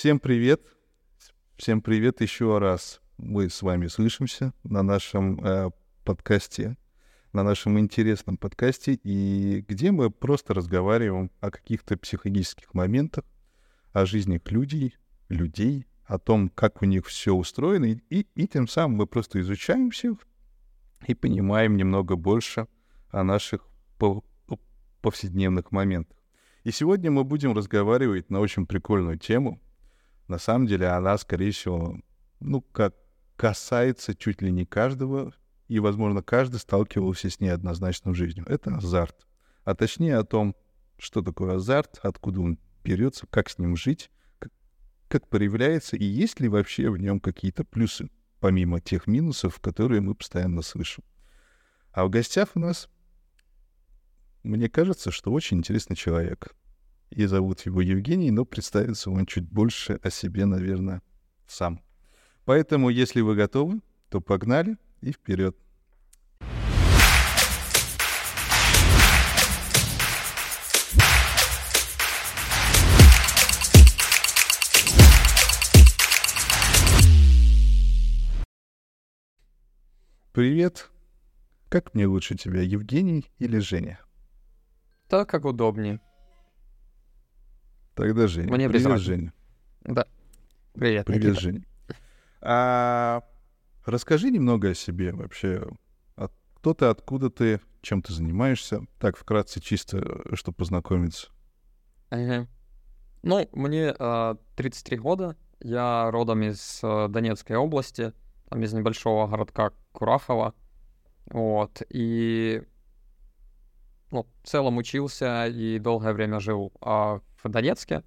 Всем привет. Всем привет еще раз. Мы с вами слышимся на нашем э, подкасте, на нашем интересном подкасте, и где мы просто разговариваем о каких-то психологических моментах, о жизни людей, людей, о том, как у них все устроено, и, и тем самым мы просто изучаем всех и понимаем немного больше о наших повседневных моментах. И сегодня мы будем разговаривать на очень прикольную тему. На самом деле она, скорее всего, ну, как касается чуть ли не каждого, и, возможно, каждый сталкивался с ней однозначно в жизни. Это азарт. А точнее о том, что такое азарт, откуда он берется, как с ним жить, как проявляется и есть ли вообще в нем какие-то плюсы, помимо тех минусов, которые мы постоянно слышим. А в гостях у нас, мне кажется, что очень интересный человек. И зовут его Евгений, но представится он чуть больше о себе, наверное, сам. Поэтому, если вы готовы, то погнали и вперед. Привет. Как мне лучше тебя, Евгений или Женя? Так, как удобнее. Тогда Женя. Мне Привет, без Женя. Да. Привет. Привет, Никита. Женя. А, расскажи немного о себе вообще. От- Кто ты, откуда ты, чем ты занимаешься? Так, вкратце, чисто, э, чтобы познакомиться. Ага. Ну, мне а, 33 года. Я родом из а, Донецкой области, там из небольшого городка Курахово. Вот. И ну, в целом учился и долгое время жил а, в Донецке.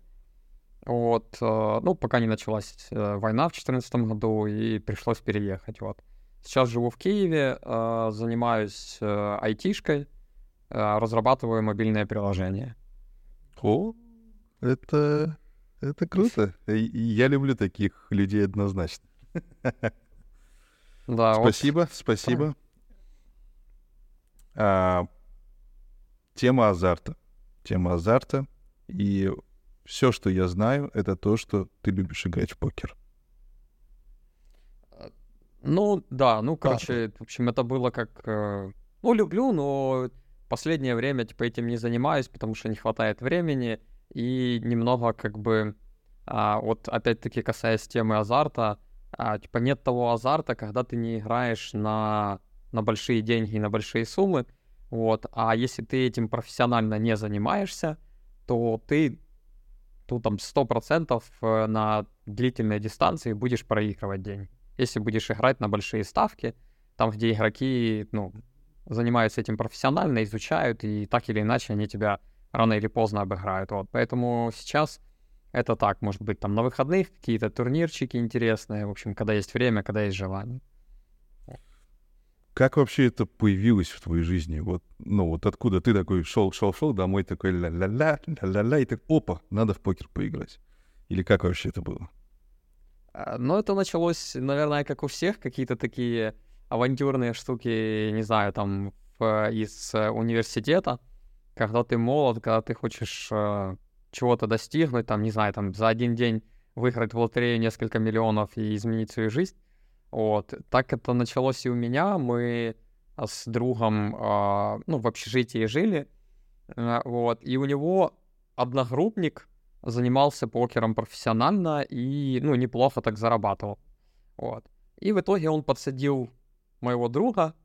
Вот. а, ну, пока не началась э, война в 2014 году, и пришлось переехать. Вот. Сейчас живу в Киеве, а, занимаюсь э, айтишкой, а, разрабатываю мобильное приложение. О, это, это круто. Я люблю таких людей однозначно. Да, вот Спасибо, спасибо. А, тема азарта. Тема азарта. И все, что я знаю, это то, что ты любишь играть в покер. Ну, да, ну, короче, в общем, это было как... э, Ну, люблю, но последнее время, типа, этим не занимаюсь, потому что не хватает времени, и немного, как бы, а, вот, опять-таки, касаясь темы азарта, а, типа, нет того азарта, когда ты не играешь на, на большие деньги и на большие суммы, вот, а если ты этим профессионально не занимаешься, то ты, ну, там, 100% э, на длительной дистанции будешь проигрывать деньги если будешь играть на большие ставки, там, где игроки, ну, занимаются этим профессионально, изучают, и так или иначе они тебя рано или поздно обыграют. Вот. Поэтому сейчас это так, может быть, там на выходных какие-то турнирчики интересные, в общем, когда есть время, когда есть желание. Как вообще это появилось в твоей жизни? Вот, ну, вот откуда ты такой шел, шел, шел, домой такой ля-ля-ля, ля-ля-ля, и так, опа, надо в покер поиграть. Или как вообще это было? А, Но это началось, наверное, как у всех, какие-то такие авантюрные штуки, не знаю, там из э, университета, когда ты молод, когда ты хочешь э, чего-то достигнуть, там, не знаю, там за один день выиграть в лотерею несколько миллионов и изменить свою жизнь. Вот. Так это началось и у меня. Мы а, с другом, а, ну, в общежитии жили, э, вот, и у него одногруппник занимался покером профессионально и, ну, неплохо так зарабатывал. Вот. И в итоге он подсадил моего друга,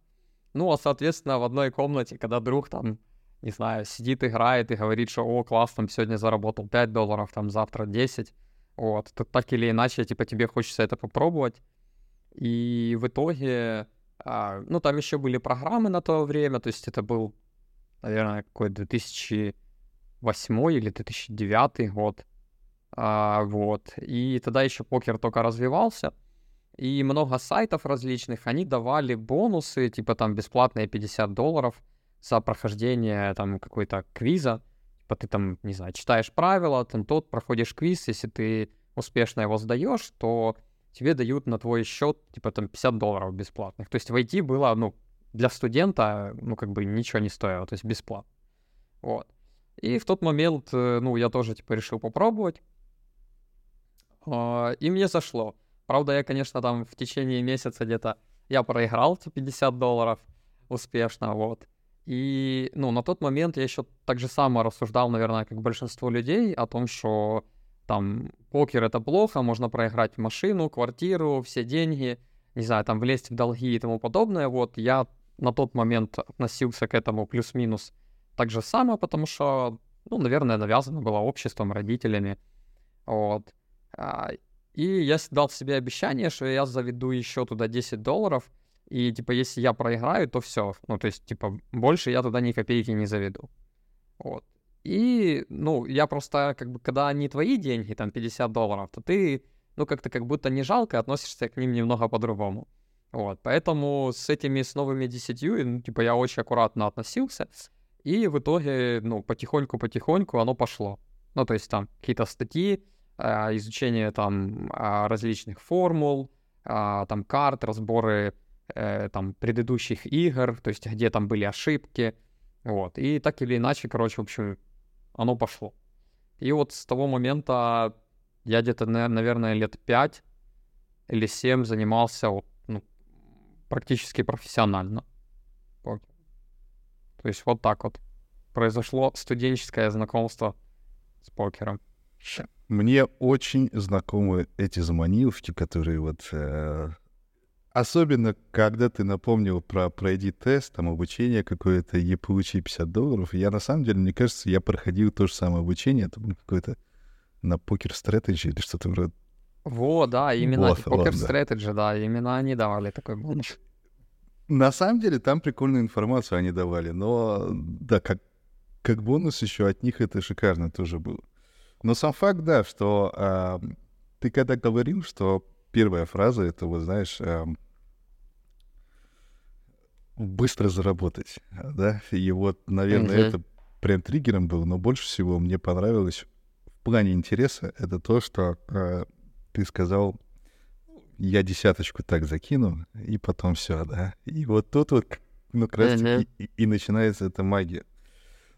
ну, а, соответственно, в одной комнате, когда друг там, не знаю, сидит, играет и говорит, что, о, класс, там, сегодня заработал 5 долларов, там, завтра 10, вот, так или иначе, типа, тебе хочется это попробовать. И в итоге, а, ну, там еще были программы на то время, то есть это был, наверное, какой 2008 или 2009 год. А, вот. И тогда еще покер только развивался. И много сайтов различных, они давали бонусы, типа там бесплатные 50 долларов за прохождение там какой-то квиза. Типа ты там, не знаю, читаешь правила, там тот проходишь квиз, если ты успешно его сдаешь, то тебе дают на твой счет типа там 50 долларов бесплатных. То есть войти было, ну, для студента, ну, как бы ничего не стоило, то есть бесплатно. Вот. И в тот момент, э, ну, я тоже, типа, решил попробовать. А, и мне зашло. Правда, я, конечно, там в течение месяца где-то я проиграл эти 50 долларов успешно, вот. И, ну, на тот момент я еще так же само рассуждал, наверное, как большинство людей о том, что там покер это плохо, можно проиграть машину, квартиру, все деньги, не знаю, там влезть в долги и тому подобное. Вот я на тот момент относился к этому плюс-минус так же само, потому что, ну, наверное, навязано было обществом, родителями. Вот. А, и я дал себе обещание, что я заведу еще туда 10 долларов, и, типа, если я проиграю, то все. Ну, то есть, типа, больше я туда ни копейки не заведу. Вот. И, ну, я просто, как бы, когда они твои деньги, там, 50 долларов, то ты, ну, как-то как будто не жалко относишься к ним немного по-другому. Вот, поэтому с этими, с новыми десятью, ну, типа, я очень аккуратно относился, и в итоге, ну, потихоньку-потихоньку оно пошло. Ну, то есть там какие-то статьи, а, изучение там а, различных формул, а, там карт, разборы э, там предыдущих игр, то есть где там были ошибки, вот. И так или иначе, короче, в общем, оно пошло. И вот с того момента я где-то, наверное, лет пять или семь занимался вот, ну, практически профессионально. То есть вот так вот произошло студенческое знакомство с покером. Мне очень знакомы эти заманиловки, которые вот э, Особенно, когда ты напомнил про пройди тест, там обучение какое-то и получи 50 долларов. Я на самом деле, мне кажется, я проходил то же самое обучение. Это было какое-то на покер стратегии или что-то вроде. Во, да, именно покер стратегии, да, именно они давали такой бонус. На самом деле там прикольную информацию они давали, но да, как, как бонус еще от них это шикарно тоже было. Но сам факт, да, что э, ты когда говорил, что первая фраза это, вот знаешь, быстро заработать, да, и вот, наверное, mm-hmm. это прям триггером был, но больше всего мне понравилось в плане интереса это то, что э, ты сказал, я десяточку так закину, и потом все, да, и вот тут вот, ну, как раз mm-hmm. и, и начинается эта магия.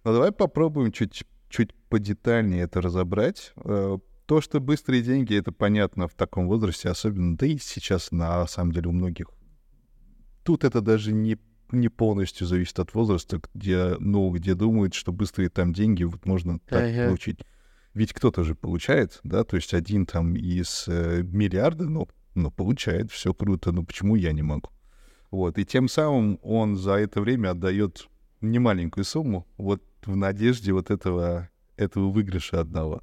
Но давай попробуем чуть, чуть подетальнее это разобрать. Э, то, что быстрые деньги, это понятно в таком возрасте, особенно, да и сейчас на самом деле у многих. Тут это даже не не полностью зависит от возраста, где, ну, где думают, что быстрые там деньги вот можно так uh-huh. получить. Ведь кто-то же получает, да, то есть один там из э, миллиарда, ну, ну, получает, все круто, ну почему я не могу? Вот, и тем самым он за это время отдает немаленькую сумму, вот в надежде вот этого, этого выигрыша одного.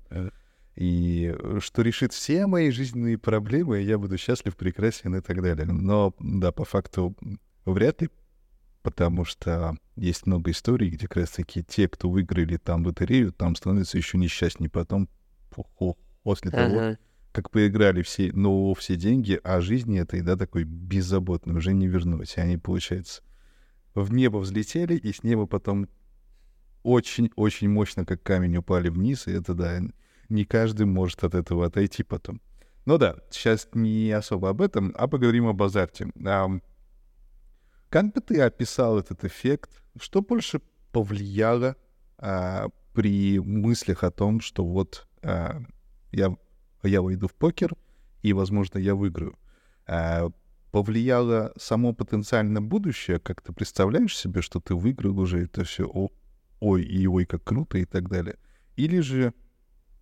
И что решит все мои жизненные проблемы, я буду счастлив, прекрасен и так далее. Но, да, по факту вряд ли потому что есть много историй, где как раз-таки те, кто выиграли там лотерею, там становятся еще несчастнее потом, после того, как поиграли все, но все деньги, а жизни этой, да, такой беззаботной уже не вернуть. И они, получается, в небо взлетели, и с неба потом очень-очень мощно, как камень, упали вниз, и это, да, не каждый может от этого отойти потом. Ну да, сейчас не особо об этом, а поговорим об азарте. Как бы ты описал этот эффект? Что больше повлияло а, при мыслях о том, что вот а, я, я войду в покер, и, возможно, я выиграю? А, повлияло само потенциальное будущее? Как ты представляешь себе, что ты выиграл уже это все? О, ой, и ой, как круто и так далее. Или же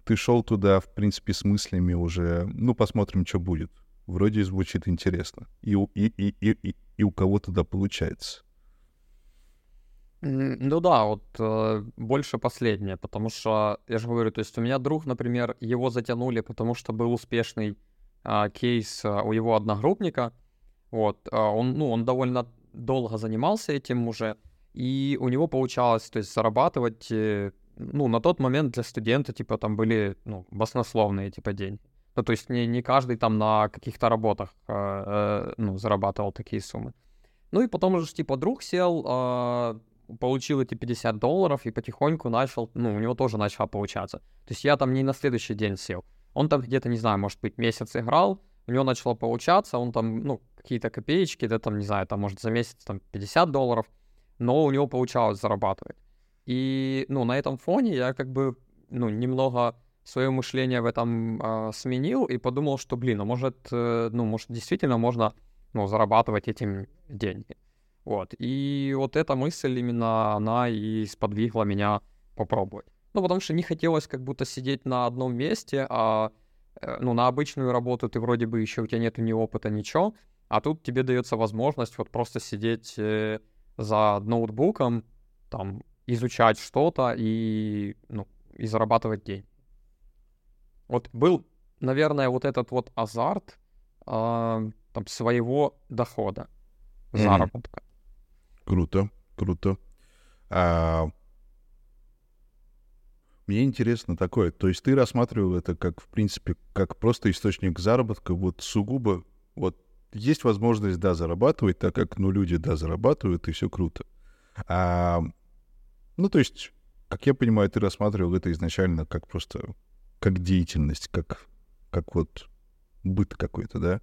ты шел туда, в принципе, с мыслями уже, ну, посмотрим, что будет. Вроде звучит интересно. И, и, и, и, и у кого тогда получается. Ну да, вот э, больше последнее, потому что, я же говорю, то есть у меня друг, например, его затянули, потому что был успешный э, кейс э, у его одногруппника, вот, э, он, ну, он довольно долго занимался этим уже, и у него получалось, то есть зарабатывать, э, ну, на тот момент для студента, типа, там были, ну, баснословные, типа, деньги. Ну, то есть не, не каждый там на каких-то работах э, э, ну, зарабатывал такие суммы. Ну и потом уже, типа, друг сел, э, получил эти 50 долларов и потихоньку начал, ну, у него тоже начало получаться. То есть я там не на следующий день сел. Он там где-то, не знаю, может быть, месяц играл, у него начало получаться, он там, ну, какие-то копеечки, да, там, не знаю, там, может, за месяц там 50 долларов, но у него получалось зарабатывать. И, ну, на этом фоне я как бы, ну, немного свое мышление в этом э, сменил и подумал, что, блин, а может, э, ну, может, действительно можно, ну, зарабатывать этим деньги. Вот. И вот эта мысль именно, она и сподвигла меня попробовать. Ну, потому что не хотелось как будто сидеть на одном месте, а, э, ну, на обычную работу ты вроде бы еще, у тебя нету ни опыта, ничего, а тут тебе дается возможность вот просто сидеть э, за ноутбуком, там, изучать что-то и, ну, и зарабатывать деньги. Вот был, наверное, вот этот вот азарт э, там, своего дохода, заработка. Mm-hmm. Круто, круто. А, мне интересно такое, то есть ты рассматривал это как, в принципе, как просто источник заработка, вот сугубо, вот есть возможность, да, зарабатывать, так как, ну, люди, да, зарабатывают, и все круто. А, ну, то есть, как я понимаю, ты рассматривал это изначально как просто как деятельность, как, как вот быт какой-то, да?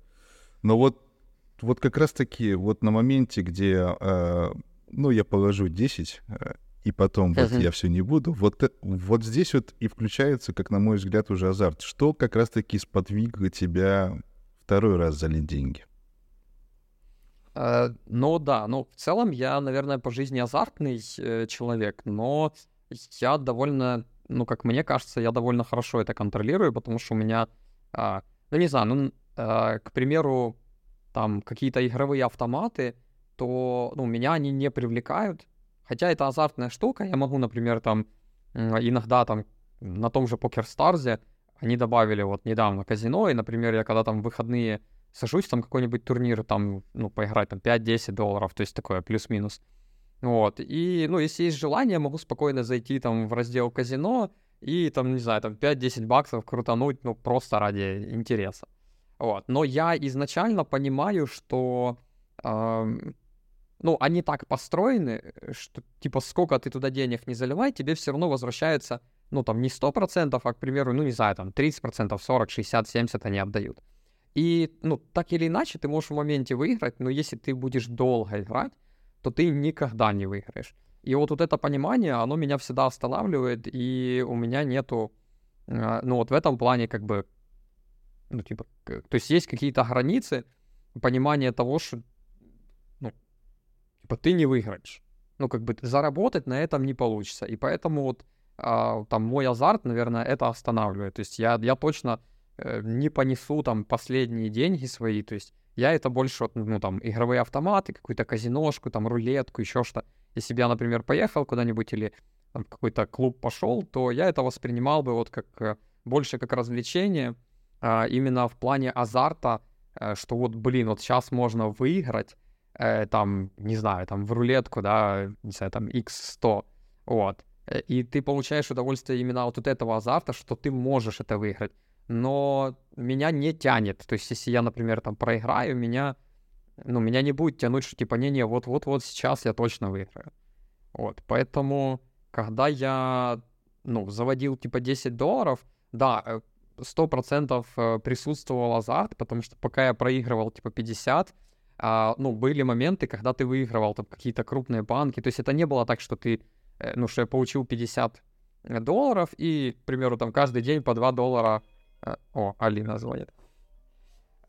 Но вот, вот как раз-таки вот на моменте, где, э, ну, я положу 10, э, и потом вот я все не буду, вот, вот здесь вот и включается, как на мой взгляд, уже азарт. Что как раз-таки сподвигло тебя второй раз залить деньги? Uh, ну да, ну в целом я, наверное, по жизни азартный э, человек, но я довольно ну, как мне кажется, я довольно хорошо это контролирую, потому что у меня, а, ну, не знаю, ну, а, к примеру, там какие-то игровые автоматы, то, ну, меня они не привлекают, хотя это азартная штука, я могу, например, там, иногда там на том же PokerStars они добавили вот недавно казино, и, например, я когда там выходные сажусь, там какой-нибудь турнир, там, ну, поиграть там 5-10 долларов, то есть такое плюс-минус, вот. И, ну, если есть желание, могу спокойно зайти там в раздел казино и там, не знаю, там 5-10 баксов крутануть, ну, просто ради интереса. Вот. Но я изначально понимаю, что, э, ну, они так построены, что, типа, сколько ты туда денег не заливай, тебе все равно возвращается, ну, там, не 100%, а, к примеру, ну, не знаю, там, 30%, 40, 60, 70 они отдают. И, ну, так или иначе, ты можешь в моменте выиграть, но если ты будешь долго играть, то ты никогда не выиграешь. И вот, вот это понимание, оно меня всегда останавливает, и у меня нету, э, ну вот в этом плане как бы, ну типа, то есть есть какие-то границы понимания того, что, ну, типа ты не выиграешь. Ну как бы заработать на этом не получится. И поэтому вот а, там мой азарт, наверное, это останавливает. То есть я, я точно э, не понесу там последние деньги свои, то есть я это больше, ну, там, игровые автоматы, какую-то казиношку, там, рулетку, еще что. Если бы я, например, поехал куда-нибудь или там, какой-то клуб пошел, то я это воспринимал бы вот как э, больше как развлечение, а, именно в плане азарта, э, что вот, блин, вот сейчас можно выиграть, э, там, не знаю, там, в рулетку, да, не знаю, там, x100, вот. И ты получаешь удовольствие именно вот от этого азарта, что ты можешь это выиграть но меня не тянет. То есть, если я, например, там проиграю, меня, ну, меня не будет тянуть, что типа, не-не, вот-вот-вот сейчас я точно выиграю. Вот, поэтому, когда я, ну, заводил, типа, 10 долларов, да, 100% э, э, присутствовал азарт, потому что пока я проигрывал, типа, 50, а, ну, были моменты, когда ты выигрывал там какие-то крупные банки, то есть это не было так, что ты, э, ну, что я получил 50 долларов и, к примеру, там каждый день по 2 доллара о, Алина звонит.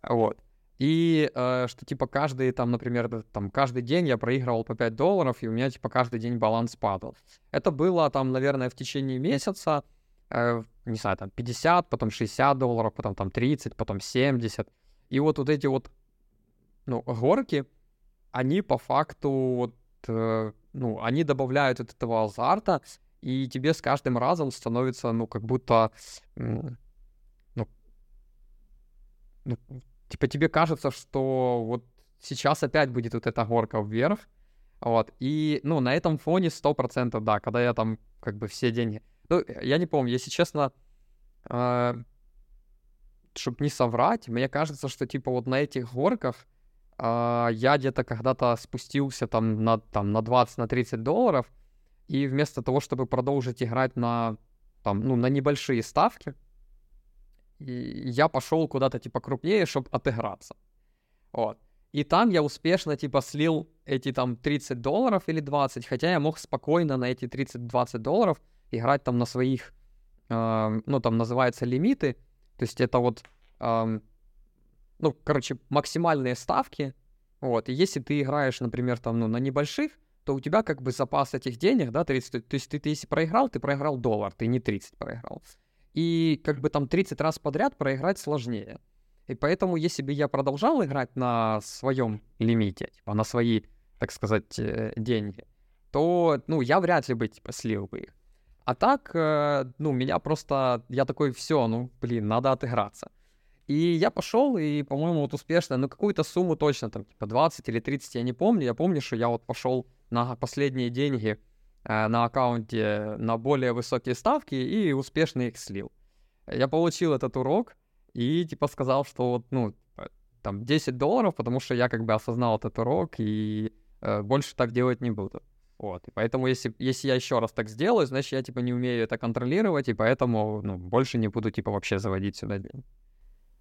Вот. И э, что, типа, каждый, там, например, там, каждый день я проигрывал по 5 долларов, и у меня, типа, каждый день баланс падал. Это было, там, наверное, в течение месяца, э, не знаю, там, 50, потом 60 долларов, потом, там, 30, потом 70. И вот вот эти вот, ну, горки, они по факту, вот, э, ну, они добавляют от этого азарта, и тебе с каждым разом становится, ну, как будто ну, типа тебе кажется, что вот сейчас опять будет вот эта горка вверх, вот, и, ну, на этом фоне 100%, да, когда я там, как бы, все деньги... Ну, я не помню, если честно, э, чтобы не соврать, мне кажется, что, типа, вот на этих горках э, я где-то когда-то спустился там на, там на 20, на 30 долларов, и вместо того, чтобы продолжить играть на, там, ну, на небольшие ставки, и я пошел куда-то типа крупнее, чтобы отыграться. Вот. И там я успешно типа слил эти там 30 долларов или 20, хотя я мог спокойно на эти 30-20 долларов играть там на своих э, ну, там называется лимиты, то есть это вот, э, ну, короче, максимальные ставки, вот, и если ты играешь, например, там, ну, на небольших, то у тебя как бы запас этих денег, да, 30, то есть ты, ты если проиграл, ты проиграл доллар, ты не 30 проиграл. И как бы там 30 раз подряд проиграть сложнее. И поэтому, если бы я продолжал играть на своем лимите, типа на свои, так сказать, э, деньги, то, ну, я вряд ли бы, типа, слил бы их. А так, э, ну, меня просто, я такой, все, ну, блин, надо отыграться. И я пошел, и, по-моему, вот успешно, ну, какую-то сумму точно, там, типа 20 или 30, я не помню. Я помню, что я вот пошел на последние деньги на аккаунте на более высокие ставки и успешно их слил. Я получил этот урок и, типа, сказал, что вот, ну, э, там, 10 долларов, потому что я как бы осознал этот урок и э, больше так делать не буду. Вот, и поэтому если, если я еще раз так сделаю, значит, я, типа, не умею это контролировать, и поэтому, ну, больше не буду, типа, вообще заводить сюда деньги.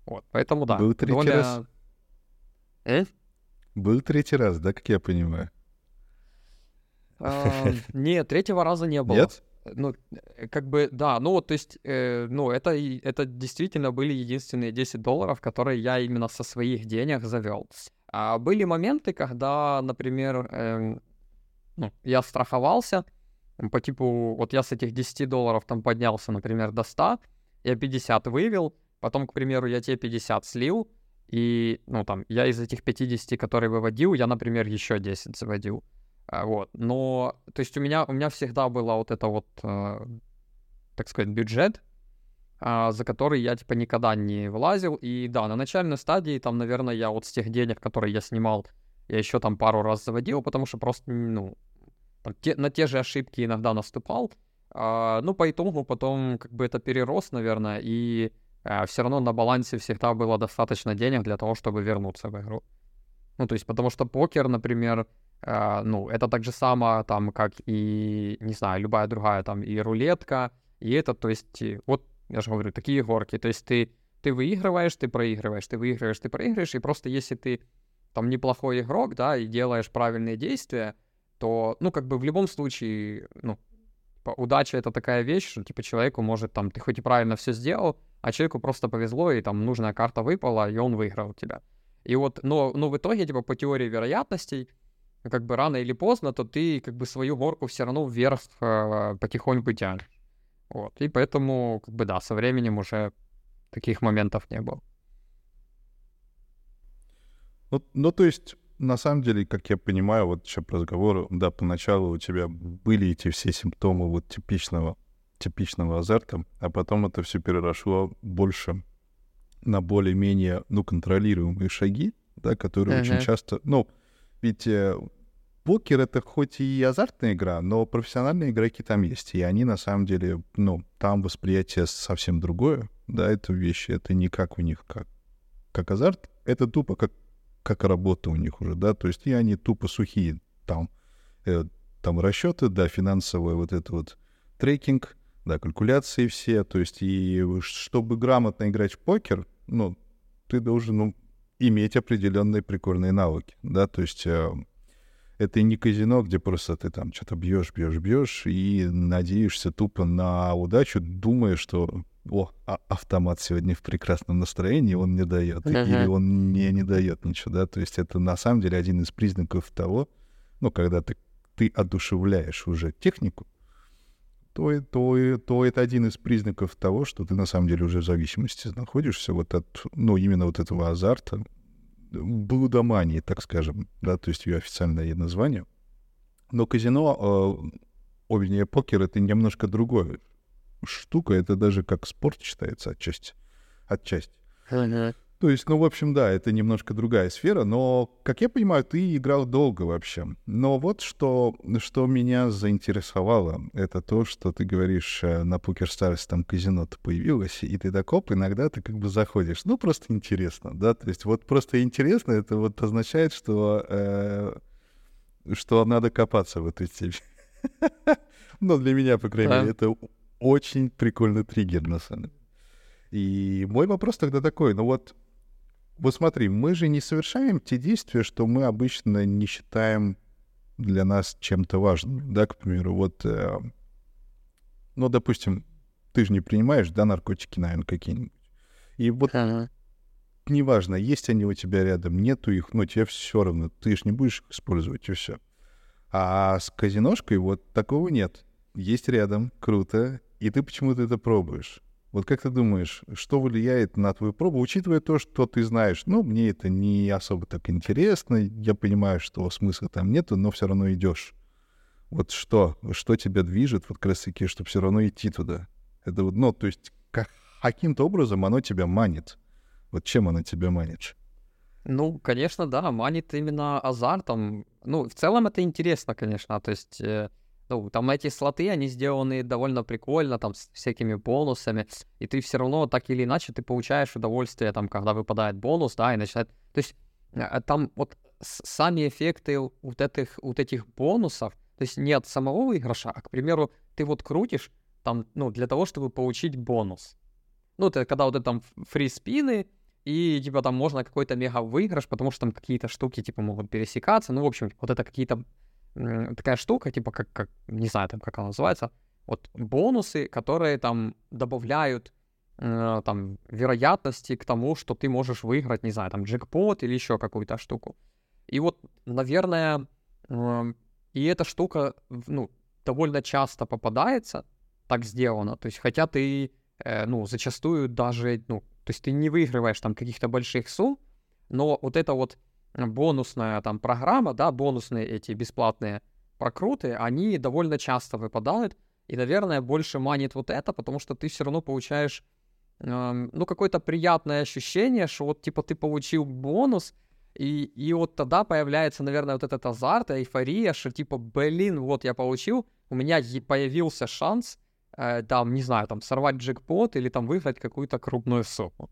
Вот, поэтому да. Был третий доля... раз? Э? Был третий раз, да, как я понимаю? Нет, третьего раза не было. Нет? Ну, э, как бы, да, ну, то есть, э, ну, это, это действительно были единственные 10 долларов, которые я именно со своих денег завел. А были моменты, когда, например, э, ну, я страховался, по типу, вот я с этих 10 долларов там поднялся, например, до 100, я 50 вывел, Потом, к примеру, я тебе 50 слил, и, ну, там, я из этих 50, которые выводил, я, например, еще 10 заводил. А, вот. Но, то есть у меня, у меня всегда было вот это вот, э, так сказать, бюджет, э, за который я, типа, никогда не влазил. И да, на начальной стадии, там, наверное, я вот с тех денег, которые я снимал, я еще там пару раз заводил, потому что просто, ну, на те же ошибки иногда наступал. А, ну, по итогу потом, как бы, это перерос, наверное, и все равно на балансе всегда было достаточно денег для того, чтобы вернуться в игру. Ну, то есть, потому что покер, например, ну, это так же само, там, как и, не знаю, любая другая, там, и рулетка, и это, то есть, вот, я же говорю, такие горки, то есть ты, ты выигрываешь, ты проигрываешь, ты выигрываешь, ты проигрываешь, и просто если ты там неплохой игрок, да, и делаешь правильные действия, то, ну, как бы в любом случае, ну, удача — это такая вещь, что, типа, человеку может, там, ты хоть и правильно все сделал, а человеку просто повезло, и там нужная карта выпала, и он выиграл тебя. И вот, но, но в итоге, типа, по теории вероятностей, как бы рано или поздно, то ты как бы свою горку все равно вверх э, потихоньку тянешь. Вот. И поэтому, как бы, да, со временем уже таких моментов не было. Ну, ну, то есть, на самом деле, как я понимаю, вот еще по разговору, да, поначалу у тебя были эти все симптомы вот типичного типичного азарта, а потом это все переросло больше на более-менее, ну, контролируемые шаги, да, которые uh-huh. очень часто, ну, ведь э, покер это хоть и азартная игра, но профессиональные игроки там есть, и они на самом деле, ну, там восприятие совсем другое, да, это вещи, это не как у них, как, как азарт, это тупо как, как работа у них уже, да, то есть и они тупо сухие, там, э, там расчеты, да, финансовый вот это вот трекинг, да, калькуляции все, то есть и чтобы грамотно играть в покер, ну, ты должен ну, иметь определенные прикольные навыки, да, то есть э, это не казино, где просто ты там что-то бьешь, бьешь, бьешь и надеешься тупо на удачу, думая, что о, а автомат сегодня в прекрасном настроении, он не дает, uh-huh. или он мне не дает ничего, да, то есть это на самом деле один из признаков того, ну, когда ты, ты одушевляешь уже технику, то, то, то это один из признаков того, что ты на самом деле уже в зависимости находишься вот от, ну, именно вот этого азарта, блудомании, так скажем, да, то есть ее официальное название. Но казино, э, о, вернее, покер — это немножко другое штука, это даже как спорт считается отчасти. Отчасти. То есть, ну, в общем, да, это немножко другая сфера, но, как я понимаю, ты играл долго вообще. Но вот что, что меня заинтересовало, это то, что ты говоришь, э, на Покер Stars там казино-то появилось, и ты так, оп, иногда ты как бы заходишь. Ну, просто интересно, да, то есть вот просто интересно, это вот означает, что, э, что надо копаться в этой теме. Ну, для меня, по крайней мере, это очень прикольный триггер, на самом деле. И мой вопрос тогда такой, ну вот вот смотри, мы же не совершаем те действия, что мы обычно не считаем для нас чем-то важным. Да, к примеру, вот, э, ну, допустим, ты же не принимаешь, да, наркотики, наверное, какие-нибудь. И вот Ага. неважно, есть они у тебя рядом, нету их, но тебе все равно, ты же не будешь их использовать, и все. А с казиношкой вот такого нет. Есть рядом, круто, и ты почему-то это пробуешь. Вот как ты думаешь, что влияет на твою пробу, учитывая то, что ты знаешь, ну, мне это не особо так интересно, я понимаю, что смысла там нету, но все равно идешь. Вот что, что тебя движет вот как чтобы все равно идти туда? Это вот, ну, то есть как, каким-то образом оно тебя манит. Вот чем оно тебя манит? Ну, конечно, да, манит именно азартом. Ну, в целом это интересно, конечно. То есть, э, ну, там эти слоты, они сделаны довольно прикольно, там, с всякими бонусами. И ты все равно, так или иначе, ты получаешь удовольствие, там, когда выпадает бонус, да, и начинает... То есть, э, там вот сами эффекты вот этих, вот этих бонусов, то есть не от самого выигрыша, а, к примеру, ты вот крутишь там, ну, для того, чтобы получить бонус. Ну, это когда вот это там фри-спины, и, типа, там можно какой-то мега-выигрыш, потому что там какие-то штуки, типа, могут пересекаться. Ну, в общем, вот это какие-то... Такая штука, типа, как, как... Не знаю, там, как она называется. Вот бонусы, которые там добавляют э, там вероятности к тому, что ты можешь выиграть, не знаю, там, джекпот или еще какую-то штуку. И вот, наверное, эм, и эта штука, ну, довольно часто попадается, так сделано. То есть, хотя ты, э, ну, зачастую даже, ну, то есть ты не выигрываешь там каких-то больших сумм, но вот эта вот э, бонусная там программа, да, бонусные эти бесплатные прокруты, они довольно часто выпадают, и, наверное, больше манит вот это, потому что ты все равно получаешь, эм, ну, какое-то приятное ощущение, что вот, типа, ты получил бонус, и, и вот тогда появляется, наверное, вот этот азарт, эйфория, что, типа, блин, вот я получил, у меня появился шанс, э, там, не знаю, там, сорвать джекпот или там выиграть какую-то крупную сумму.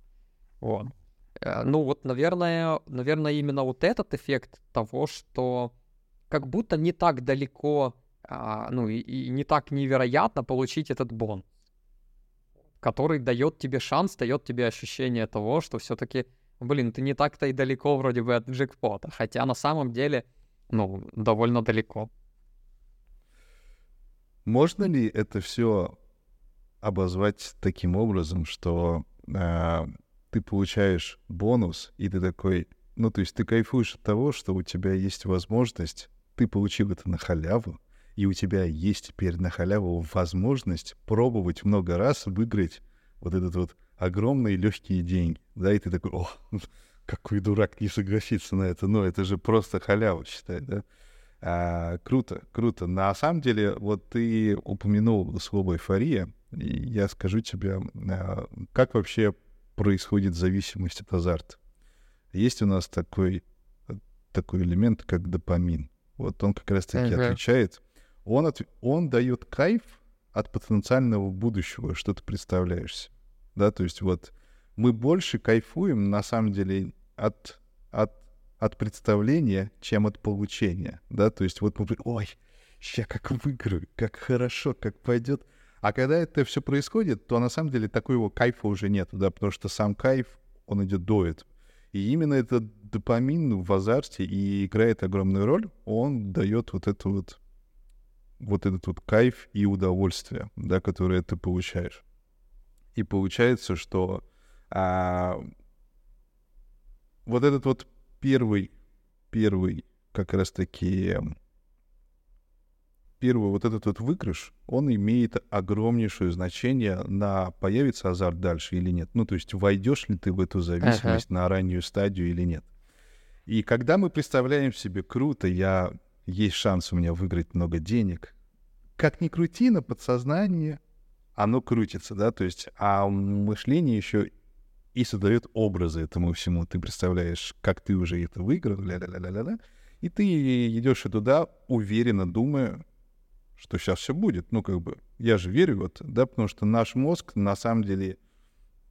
Вот. Э, Ну вот, наверное, наверное, именно вот этот эффект того, что как будто не так далеко, а, ну и, не так невероятно получить этот бон, который дает тебе шанс, дает тебе ощущение того, что все-таки, блин, ты не так-то и далеко вроде бы от джекпота, хотя на самом деле, ну, довольно далеко. Можно ли это все обозвать таким образом, что а, ты получаешь бонус, и ты такой, ну, то есть ты кайфуешь от того, что у тебя есть возможность, ты получил это на халяву, и у тебя есть теперь на халяву возможность пробовать много раз выиграть вот этот вот огромные легкие деньги, да, и ты такой, о, какой дурак не согласится на это, ну, это же просто халява, считай, да. А, круто, круто. На самом деле, вот ты упомянул слово эйфория, и я скажу тебе, а, как вообще происходит зависимость от азарта. Есть у нас такой, такой элемент, как допамин. Вот он как раз-таки Мгм. отвечает. Он, отв- он дает кайф от потенциального будущего, что ты представляешься. Да, то есть вот мы больше кайфуем, на самом деле, от, от, от представления, чем от получения. Да, то есть вот мы, ой, ща как выиграю, как хорошо, как пойдет. А когда это все происходит, то на самом деле такого кайфа уже нет, да, потому что сам кайф, он идет до этого. И именно этот допамин в азарте и играет огромную роль, он дает вот это вот вот этот вот кайф и удовольствие, да, которое ты получаешь. И получается, что а, вот этот вот первый, первый как раз-таки первый вот этот вот выигрыш, он имеет огромнейшее значение на появится азарт дальше или нет. Ну, то есть войдешь ли ты в эту зависимость на раннюю стадию или нет. И когда мы представляем себе, круто, я есть шанс у меня выиграть много денег, как ни крути, на подсознание оно крутится, да, то есть, а мышление еще и создает образы этому всему. Ты представляешь, как ты уже это выиграл, ля-ля-ля-ля-ля, и ты идешь туда, уверенно думая, что сейчас все будет. Ну, как бы, я же верю в это, да, потому что наш мозг на самом деле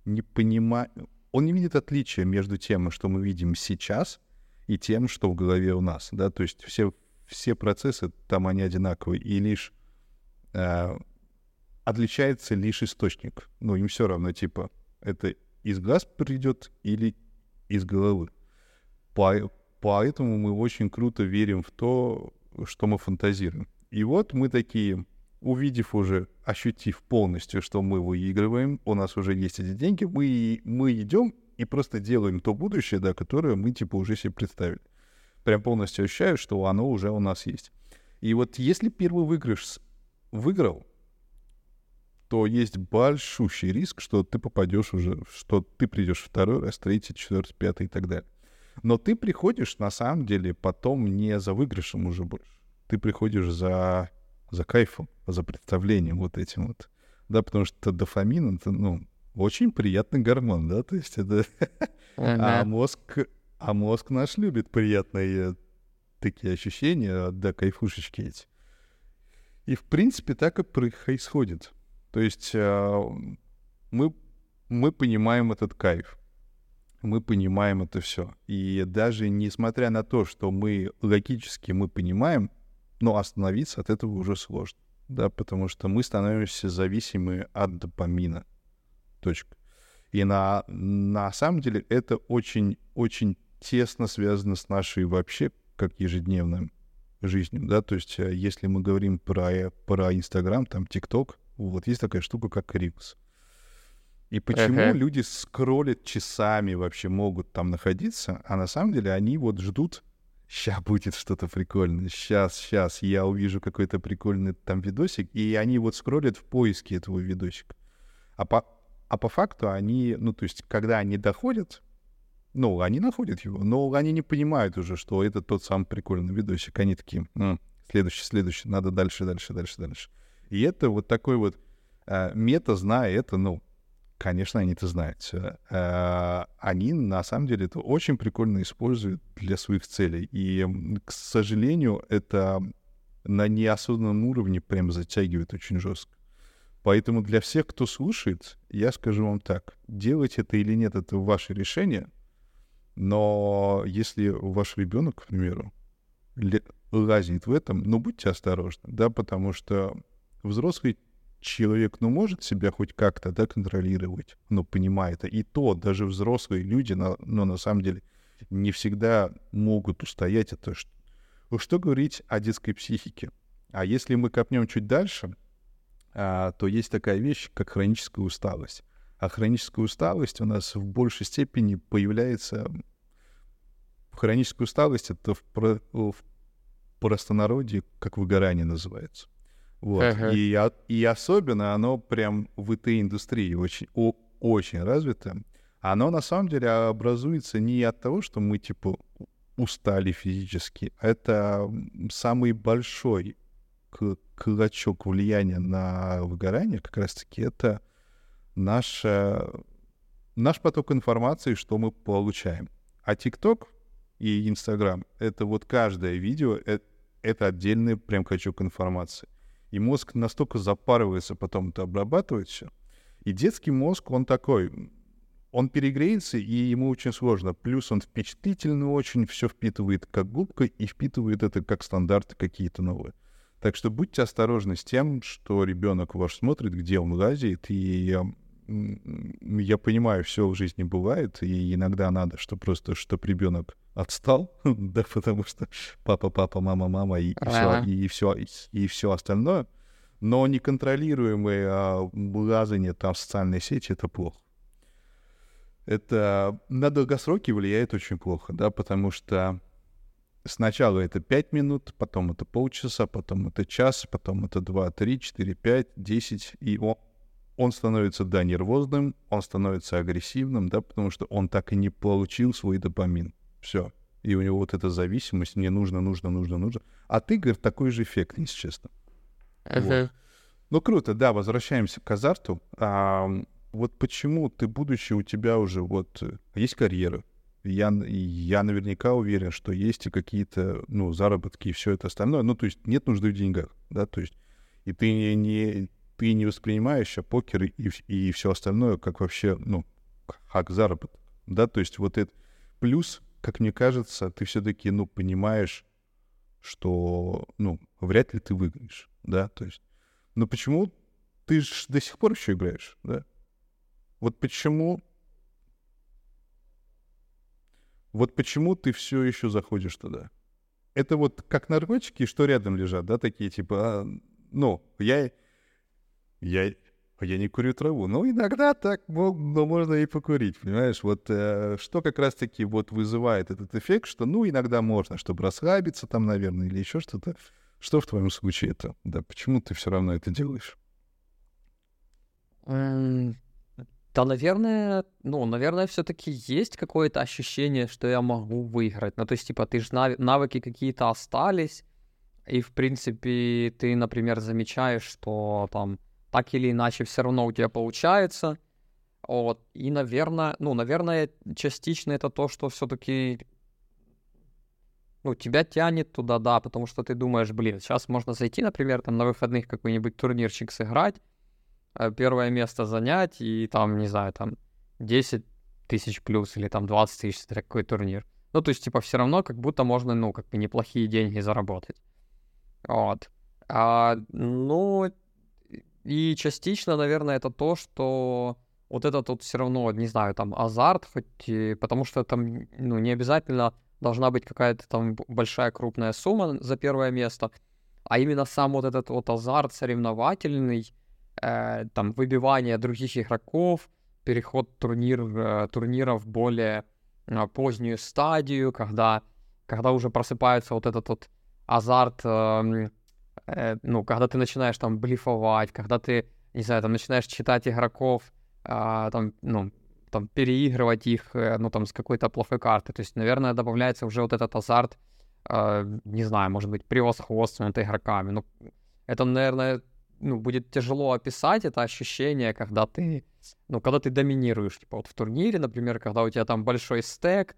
не понимает, он не видит отличия между тем, что мы видим сейчас, и тем, что в голове у нас, да, то есть все, все процессы там, они одинаковые, и лишь э, отличается лишь источник. Ну, им все равно, типа, это из глаз придет или из головы. По, поэтому мы очень круто верим в то, что мы фантазируем. И вот мы такие, увидев уже, ощутив полностью, что мы выигрываем, у нас уже есть эти деньги, мы, мы идем и просто делаем то будущее, да, которое мы, типа, уже себе представили. Прям полностью ощущаю, что оно уже у нас есть. И вот если первый выигрыш выиграл, то есть большущий риск, что ты попадешь уже, что ты придешь второй раз, третий, четвертый, пятый и так далее. Но ты приходишь, на самом деле, потом не за выигрышем уже больше. Ты приходишь за, за кайфом, за представлением вот этим вот. Да, потому что дофамин — это, ну, очень приятный гормон, да, то есть это... А мозг, а мозг наш любит приятные такие ощущения, да, кайфушечки эти. И, в принципе, так и происходит. То есть э, мы, мы понимаем этот кайф, мы понимаем это все. И даже несмотря на то, что мы логически мы понимаем, но остановиться от этого уже сложно, да, потому что мы становимся зависимы от допамина. Точка. И на, на самом деле это очень-очень тесно связано с нашей вообще как ежедневной жизнью, да, то есть э, если мы говорим про, про Инстаграм, там, ТикТок, вот есть такая штука, как Reels. И почему uh-huh. люди скроллят часами вообще могут там находиться, а на самом деле они вот ждут, сейчас будет что-то прикольное, сейчас, сейчас я увижу какой-то прикольный там видосик, и они вот скроллят в поиске этого видосика. А по, а по факту они, ну, то есть, когда они доходят, ну, они находят его, но они не понимают уже, что это тот самый прикольный видосик. Они такие, М, следующий, следующий, надо дальше, дальше, дальше, дальше. И это вот такой вот э, мета, зная это, ну, конечно, они это знают. Э, они, на самом деле, это очень прикольно используют для своих целей. И, к сожалению, это на неосознанном уровне прям затягивает очень жестко. Поэтому для всех, кто слушает, я скажу вам так. Делать это или нет, это ваше решение. Но если ваш ребенок, к примеру, лазит в этом, ну, будьте осторожны, да, потому что взрослый человек, ну, может себя хоть как-то, да, контролировать, но понимает. И то даже взрослые люди, но, но на самом деле не всегда могут устоять это. Что, что говорить о детской психике? А если мы копнем чуть дальше, а, то есть такая вещь, как хроническая усталость. А хроническая усталость у нас в большей степени появляется... Хроническая усталость — это в, про... в простонародье как выгорание называется. Вот. И, и особенно оно прям в ИТ-индустрии очень, о, очень развито. Оно на самом деле образуется не от того, что мы типа устали физически. Это самый большой клочок влияния на выгорание как раз-таки это наш, наш поток информации, что мы получаем. А ТикТок и Инстаграм — это вот каждое видео, это, это отдельный прям клочок информации. И мозг настолько запарывается потом это обрабатывать все. И детский мозг, он такой, он перегреется, и ему очень сложно. Плюс он впечатлительный очень, все впитывает как губка и впитывает это как стандарты какие-то новые. Так что будьте осторожны с тем, что ребенок ваш смотрит, где он лазит, и я понимаю, все в жизни бывает, и иногда надо, что просто, чтобы ребенок отстал, да, потому что папа, папа, мама, мама и, все, и все, и, и все остальное. Но неконтролируемое а, лазание там в социальные сети — это плохо. Это на долгосроки влияет очень плохо, да, потому что сначала это 5 минут, потом это полчаса, потом это час, потом это 2, 3, 4, 5, 10, и он он становится, да, нервозным, он становится агрессивным, да, потому что он так и не получил свой допамин. Все. И у него вот эта зависимость, мне нужно, нужно, нужно, нужно. А ты, говорит, такой же эффект, если честно. Uh-huh. Вот. Ну, круто, да, возвращаемся к азарту. А, вот почему ты, будучи у тебя уже вот есть карьера, я, я наверняка уверен, что есть и какие-то, ну, заработки и все это остальное. Ну, то есть нет нужды в деньгах, да, то есть и ты не, не ты не воспринимаешь а покер и, и все остальное как вообще, ну, как заработок, да, то есть вот это плюс, как мне кажется, ты все-таки, ну, понимаешь, что, ну, вряд ли ты выиграешь, да, то есть, но почему ты же до сих пор еще играешь, да? Вот почему вот почему ты все еще заходишь туда? Это вот как наркотики, что рядом лежат, да, такие типа, а, ну, я, я, я не курю траву. Ну, иногда так, ну, можно и покурить, понимаешь? Вот э, что как раз-таки вот вызывает этот эффект, что, ну, иногда можно, чтобы расслабиться там, наверное, или еще что-то. Что в твоем случае это? Да, почему ты все равно это делаешь? Да, наверное, ну, наверное, все-таки есть какое-то ощущение, что я могу выиграть. Ну, то есть, типа, ты же навыки какие-то остались, и, в принципе, ты, например, замечаешь, что там так или иначе все равно у тебя получается. Вот. И, наверное, ну, наверное, частично это то, что все-таки ну, тебя тянет туда, да, потому что ты думаешь, блин, сейчас можно зайти, например, там на выходных какой-нибудь турнирчик сыграть, э, первое место занять и там, не знаю, там 10 тысяч плюс или там 20 тысяч такой турнир. Ну, то есть, типа, все равно как будто можно, ну, как бы неплохие деньги заработать. Вот. А, ну, и частично, наверное, это то, что вот это тут все равно, не знаю, там азарт, хоть и, потому что там, ну, не обязательно должна быть какая-то там большая крупная сумма за первое место, а именно сам вот этот вот азарт соревновательный, э, там выбивание других игроков, переход турнир, э, турнира в более э, позднюю стадию, когда, когда уже просыпается вот этот вот азарт, э, э, ну, когда ты начинаешь там блифовать, когда ты, не знаю, там начинаешь читать игроков, э, там, ну, там, переигрывать их, э, ну, там, с какой-то плохой карты. То есть, наверное, добавляется уже вот этот азарт, э, не знаю, может быть, превосходство над игроками. Ну, это, наверное, ну, будет тяжело описать это ощущение, когда ты, ну, когда ты доминируешь, типа, вот в турнире, например, когда у тебя там большой стек,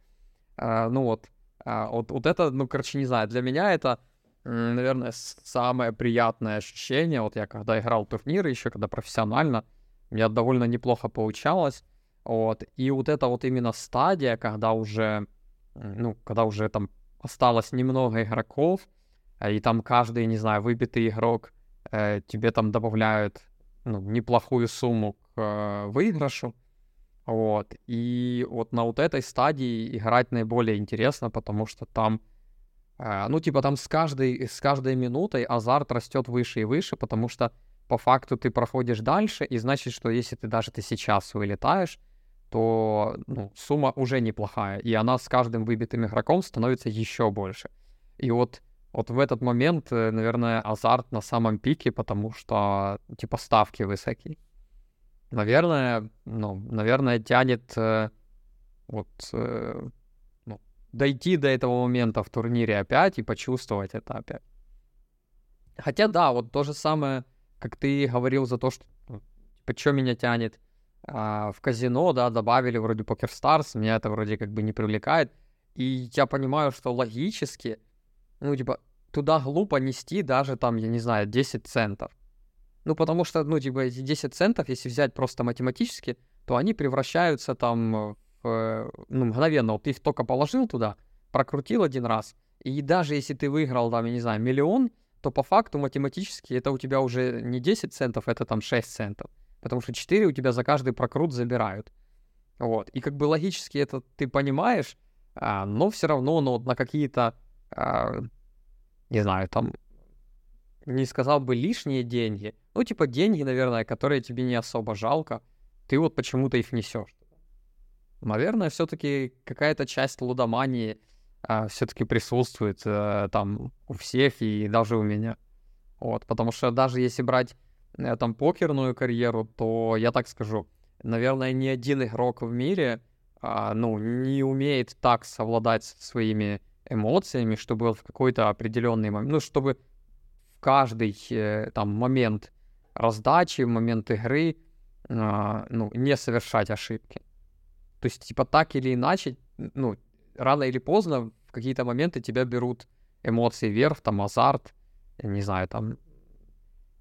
э, ну, вот, э, вот, вот это, ну, короче, не знаю, для меня это, наверное, самое приятное ощущение, вот я когда играл турниры еще, когда профессионально, у меня довольно неплохо получалось, вот. И вот эта вот именно стадия, когда уже, ну, когда уже там осталось немного игроков, э, и там каждый, не знаю, выбитый игрок э, тебе там добавляют ну, неплохую сумму к э, выигрышу. Вот. И вот на вот этой стадии играть наиболее интересно, потому что там, ну, типа там с каждой, с каждой минутой азарт растет выше и выше, потому что по факту ты проходишь дальше, и значит, что если ты даже ты сейчас вылетаешь, то ну, сумма уже неплохая, и она с каждым выбитым игроком становится еще больше. И вот, вот в этот момент, э, наверное, азарт на самом пике, потому что, типа, ставки высокие. Наверное, ну, наверное, тянет э, вот э, дойти до этого момента в турнире опять и почувствовать это опять. Хотя да, вот то же самое, как ты говорил за то, что ну, типа, что меня тянет — а, в казино, да, добавили вроде Poker Stars, меня это вроде как бы не привлекает. И я понимаю, что логически, ну, типа, туда глупо нести даже там, я не знаю, 10 центов. Ну, потому что, ну, типа, эти 10 центов, если взять просто математически, то они превращаются там в, ну, мгновенно. Вот ты их только положил туда, прокрутил один раз, и даже если ты выиграл, там, я не знаю, миллион, то по факту математически это у тебя уже не 10 центов, это там 6 центов потому что 4 у тебя за каждый прокрут забирают. Вот. И как бы логически это ты понимаешь, а, но все равно ну, на какие-то, а, не знаю, там, не сказал бы лишние деньги, ну, типа деньги, наверное, которые тебе не особо жалко, ты вот почему-то их несешь. Наверное, все-таки какая-то часть лудомании а, все-таки присутствует а, там у всех и даже у меня. Вот, потому что даже если брать Э, там покерную карьеру, то я так скажу, наверное, ни один игрок в мире, а, ну, не умеет так совладать со своими эмоциями, чтобы в какой-то определенный момент, ну, чтобы в каждый э, там момент раздачи, момент игры, а, ну, не совершать ошибки. То есть, типа, так или иначе, ну, рано или поздно в какие-то моменты тебя берут эмоции вверх, там, азарт, не знаю, там,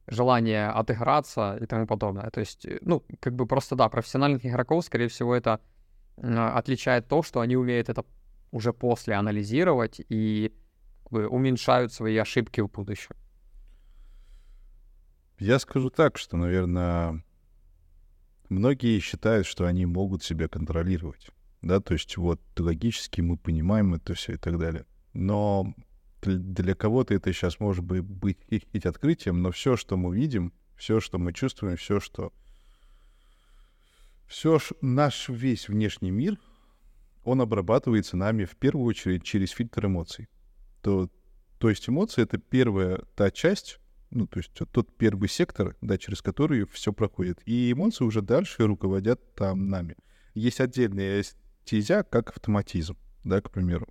желание отыграться и тому подобное. То есть, э, ну, как бы просто, да, профессиональных игроков, скорее всего, это отличает то, что они умеют это уже после анализировать и как бы, уменьшают свои ошибки в будущем. Я скажу так, что, наверное, многие считают, что они могут себя контролировать. Да, то есть вот логически мы понимаем это все и так далее. Но для кого-то это сейчас может быть, быть открытием, но все, что мы видим, все, что мы чувствуем, все, что... Все, наш весь внешний мир, он обрабатывается нами в первую очередь через фильтр эмоций. То, то есть эмоции — это первая та часть, ну, то есть тот первый сектор, да, через который все проходит. И эмоции уже дальше руководят там нами. Есть отдельная стезя, как автоматизм, да, к примеру.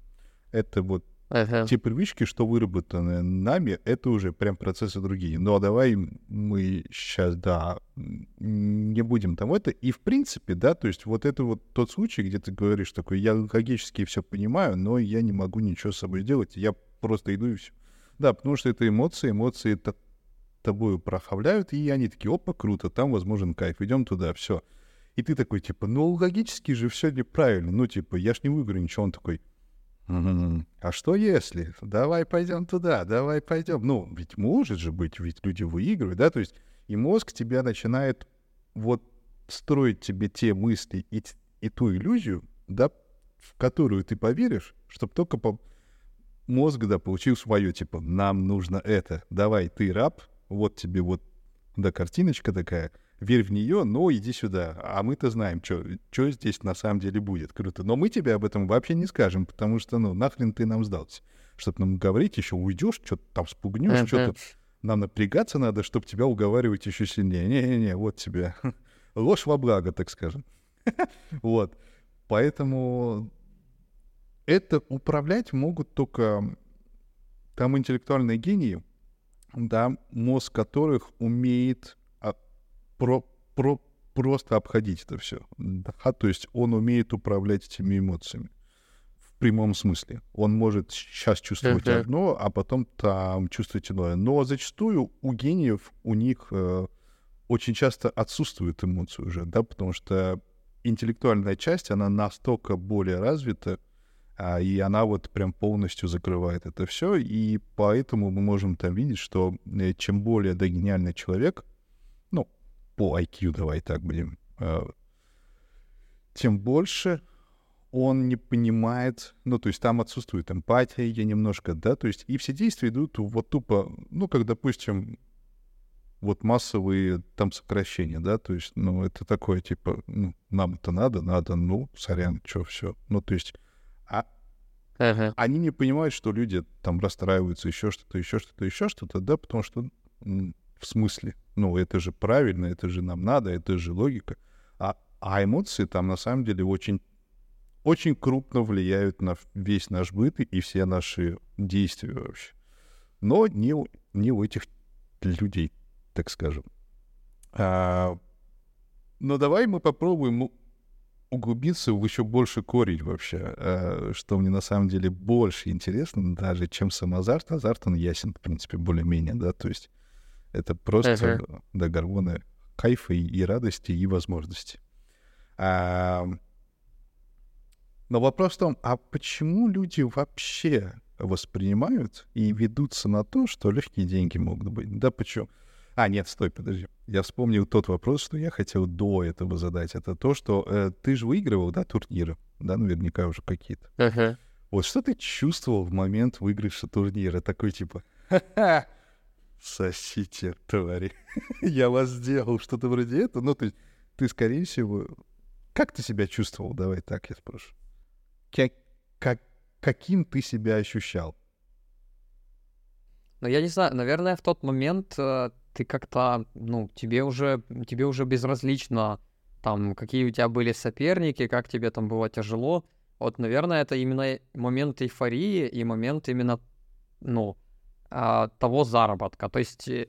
Это вот Ага. Те привычки, что выработаны нами, это уже прям процессы другие. Ну, а давай мы сейчас, да, не будем там это. И, в принципе, да, то есть вот это вот тот случай, где ты говоришь такой, я логически все понимаю, но я не могу ничего с собой сделать, я просто иду и все. Да, потому что это эмоции, эмоции т- тобой управляют, и они такие, опа, круто, там возможен кайф, идем туда, все. И ты такой, типа, ну, логически же все неправильно, ну, типа, я ж не выиграю ничего, он такой, а что если? Давай пойдем туда, давай пойдем. Ну, ведь может же быть, ведь люди выигрывают, да, то есть и мозг тебя начинает вот строить тебе те мысли и, и ту иллюзию, да, в которую ты поверишь, чтобы только по... мозг, да, получил свое, типа, нам нужно это, давай, ты раб, вот тебе вот, да, картиночка такая, верь в нее, но иди сюда. А мы-то знаем, что здесь на самом деле будет. Круто. Но мы тебе об этом вообще не скажем, потому что, ну, нахрен ты нам сдался. Чтобы нам говорить, еще уйдешь, что-то там спугнешь, что-то нам напрягаться надо, чтобы тебя уговаривать еще сильнее. Не-не-не, вот тебе ложь во благо, так скажем. вот. Поэтому это управлять могут только там интеллектуальные гении, да, мозг которых умеет про, про, просто обходить это все. Да, то есть он умеет управлять этими эмоциями в прямом смысле. Он может сейчас чувствовать uh-huh. одно, а потом там чувствовать иное. Но зачастую у гениев, у них э, очень часто отсутствует эмоции уже, да, потому что интеллектуальная часть, она настолько более развита, а, и она вот прям полностью закрывает это все, и поэтому мы можем там видеть, что э, чем более да, гениальный человек, ну, по IQ, давай так будем, э, тем больше он не понимает, ну, то есть там отсутствует эмпатия немножко, да, то есть и все действия идут вот тупо, ну, как, допустим, вот массовые там сокращения, да, то есть, ну, это такое, типа, ну, нам это надо, надо, ну, сорян, что все, ну, то есть, а uh-huh. они не понимают, что люди там расстраиваются, еще что-то, еще что-то, еще что-то, да, потому что в смысле? Ну, это же правильно, это же нам надо, это же логика. А, а эмоции там на самом деле очень, очень крупно влияют на весь наш быт и все наши действия вообще. Но не, не у этих людей, так скажем. А, но давай мы попробуем углубиться в еще больше корень вообще, а, что мне на самом деле больше интересно даже, чем сам азарт. Азарт, он ясен, в принципе, более-менее, да, то есть это просто uh-huh. да, гормоны кайфа и, и радости, и возможности. А, но вопрос в том, а почему люди вообще воспринимают и ведутся на то, что легкие деньги могут быть? Да почему? А, нет, стой, подожди. Я вспомнил тот вопрос, что я хотел до этого задать. Это то, что э, ты же выигрывал, да, турниры, да, наверняка уже какие-то. Uh-huh. Вот что ты чувствовал в момент выигрыша турнира? Такой типа, ха-ха, Сосите, твари. Я вас сделал, что-то вроде этого. Ну, то есть ты, скорее всего... Как ты себя чувствовал? Давай так я спрошу. Как, как, каким ты себя ощущал? Ну, я не знаю, наверное, в тот момент э, ты как-то, ну, тебе уже, тебе уже безразлично, там, какие у тебя были соперники, как тебе там было тяжело. Вот, наверное, это именно момент эйфории и момент именно, ну, а, того заработка. То есть, э,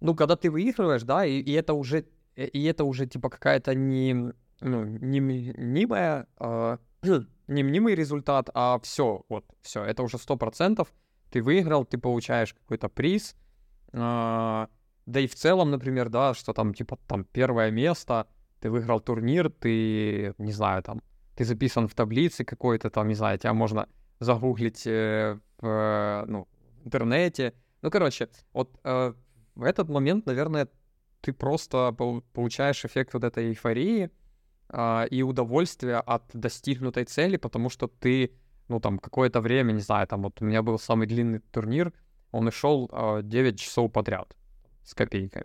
ну, когда ты выигрываешь, да, и, и это уже, э, и это уже типа какая-то не, ну, не мнимая, э, не мнимый результат, а все, вот, все, это уже сто процентов. Ты выиграл, ты получаешь какой-то приз, да и в целом, например, да, что там типа там первое место, ты выиграл турнир, ты, не знаю, там, ты записан в таблице какой-то, там, не знаю, тебя можно загуглить э, в, ну, интернете. Ну, короче, вот э, в этот момент, наверное, ты просто получаешь эффект вот этой эйфории э, и удовольствия от достигнутой цели, потому что ты ну, там, какое-то время, не знаю, там, вот у меня был самый длинный турнир, он и шел э, 9 часов подряд с копейкой.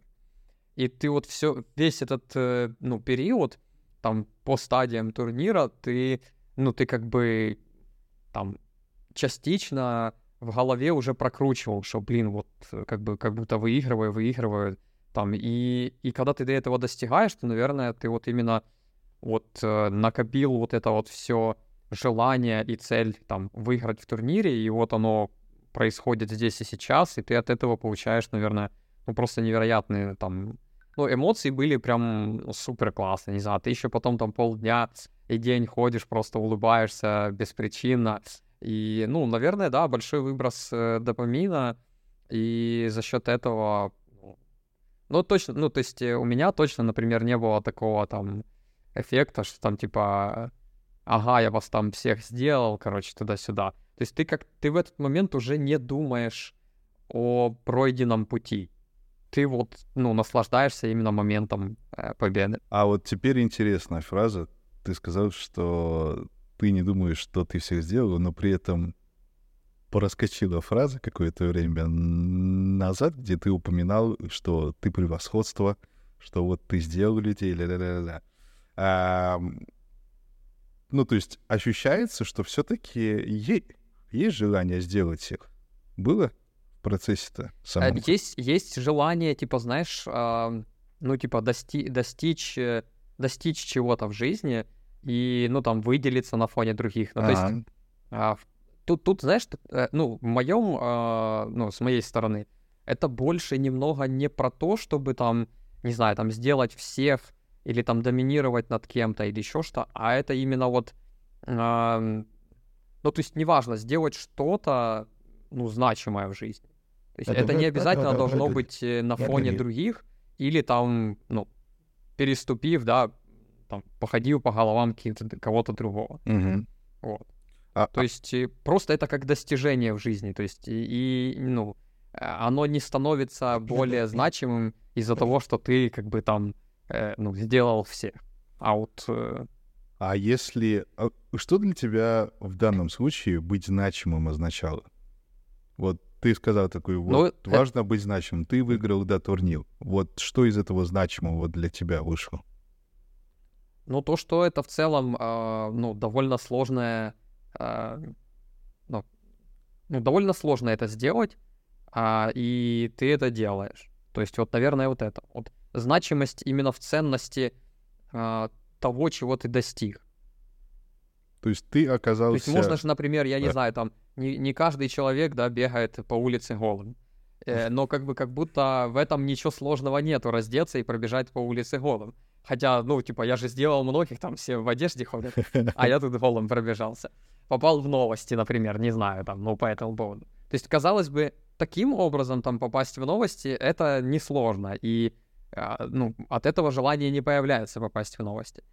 И ты вот все, весь этот, э, ну, период, там, по стадиям турнира, ты, ну, ты как бы, там, частично в голове уже прокручивал, что, блин, вот, э, как бы, как будто выигрываю, выигрываю, там, и, и когда ты до этого достигаешь, то, наверное, ты вот именно вот э, накопил вот это вот все желание и цель там выиграть в турнире, и вот оно происходит здесь и сейчас, и ты от этого получаешь, наверное, ну просто невероятные там, ну эмоции были прям ну, супер классные, не знаю, ты еще потом там полдня и день ходишь, просто улыбаешься беспричинно, и, ну, наверное, да, большой выброс э, допамина, и за счет этого, ну, ну, точно, ну, то есть э, у меня точно, например, не было такого там эффекта, что там типа ага, я вас там всех сделал, короче, туда-сюда. То есть ты как ты в этот момент уже не думаешь о пройденном пути. Ты вот, ну, наслаждаешься именно моментом э, победы. А вот теперь интересная фраза. Ты сказал, что ты не думаешь, что ты всех сделал, но при этом пораскочила фраза какое-то время назад, где ты упоминал, что ты превосходство, что вот ты сделал людей, ля-ля-ля-ля. А, ну, то есть ощущается, что все-таки есть, желание сделать всех. Было в процессе-то самом? Э, есть, есть желание, типа, знаешь, э, ну, типа, дости достичь, э, достичь чего-то в жизни и, ну, там, выделиться на фоне других. Ну, то есть, э, тут, тут, знаешь, э, ну, в моем, э, ну, с моей стороны, это больше немного не про то, чтобы там, не знаю, там, сделать всех или там доминировать над кем-то или еще что, а это именно вот, э, ну то есть неважно, сделать что-то, ну, значимое в жизни. То есть это не обязательно должно быть э, на фоне других или там, ну, переступив, да, там, походив по головам кого-то другого. Угу. Вот. А, то а... есть э, просто это как достижение в жизни, то есть и, и ну, а, оно не становится более значимым из-за того, что ты как бы там э, ну, сделал все. А вот... Э... А если... А что для тебя в данном случае быть значимым означало? Вот ты сказал такой, вот, ну, э важно это... быть значимым. Ты выиграл, да, турнир. Вот что из этого значимого для тебя вышло? Ну, то, что это в целом, э, ну, довольно сложное... Э, ну, ну, довольно сложно это сделать, э, и ты это делаешь. То есть вот, наверное, вот это. Вот значимость именно в ценности э, того, чего ты достиг. То есть ты оказался... То есть можно же, например, я да. не знаю, там, не, не каждый человек, да, бегает по улице голым. Э, но как бы как будто в этом ничего сложного нету, раздеться и пробежать по улице голым. Хотя, ну, типа, я же сделал многих, там все в одежде ходят, а я тут голым пробежался. Попал в новости, например, не знаю, там, ну, по этому поводу. То есть, казалось бы, таким образом там попасть в новости, это несложно. И ну, от этого желания не появляется попасть в новости.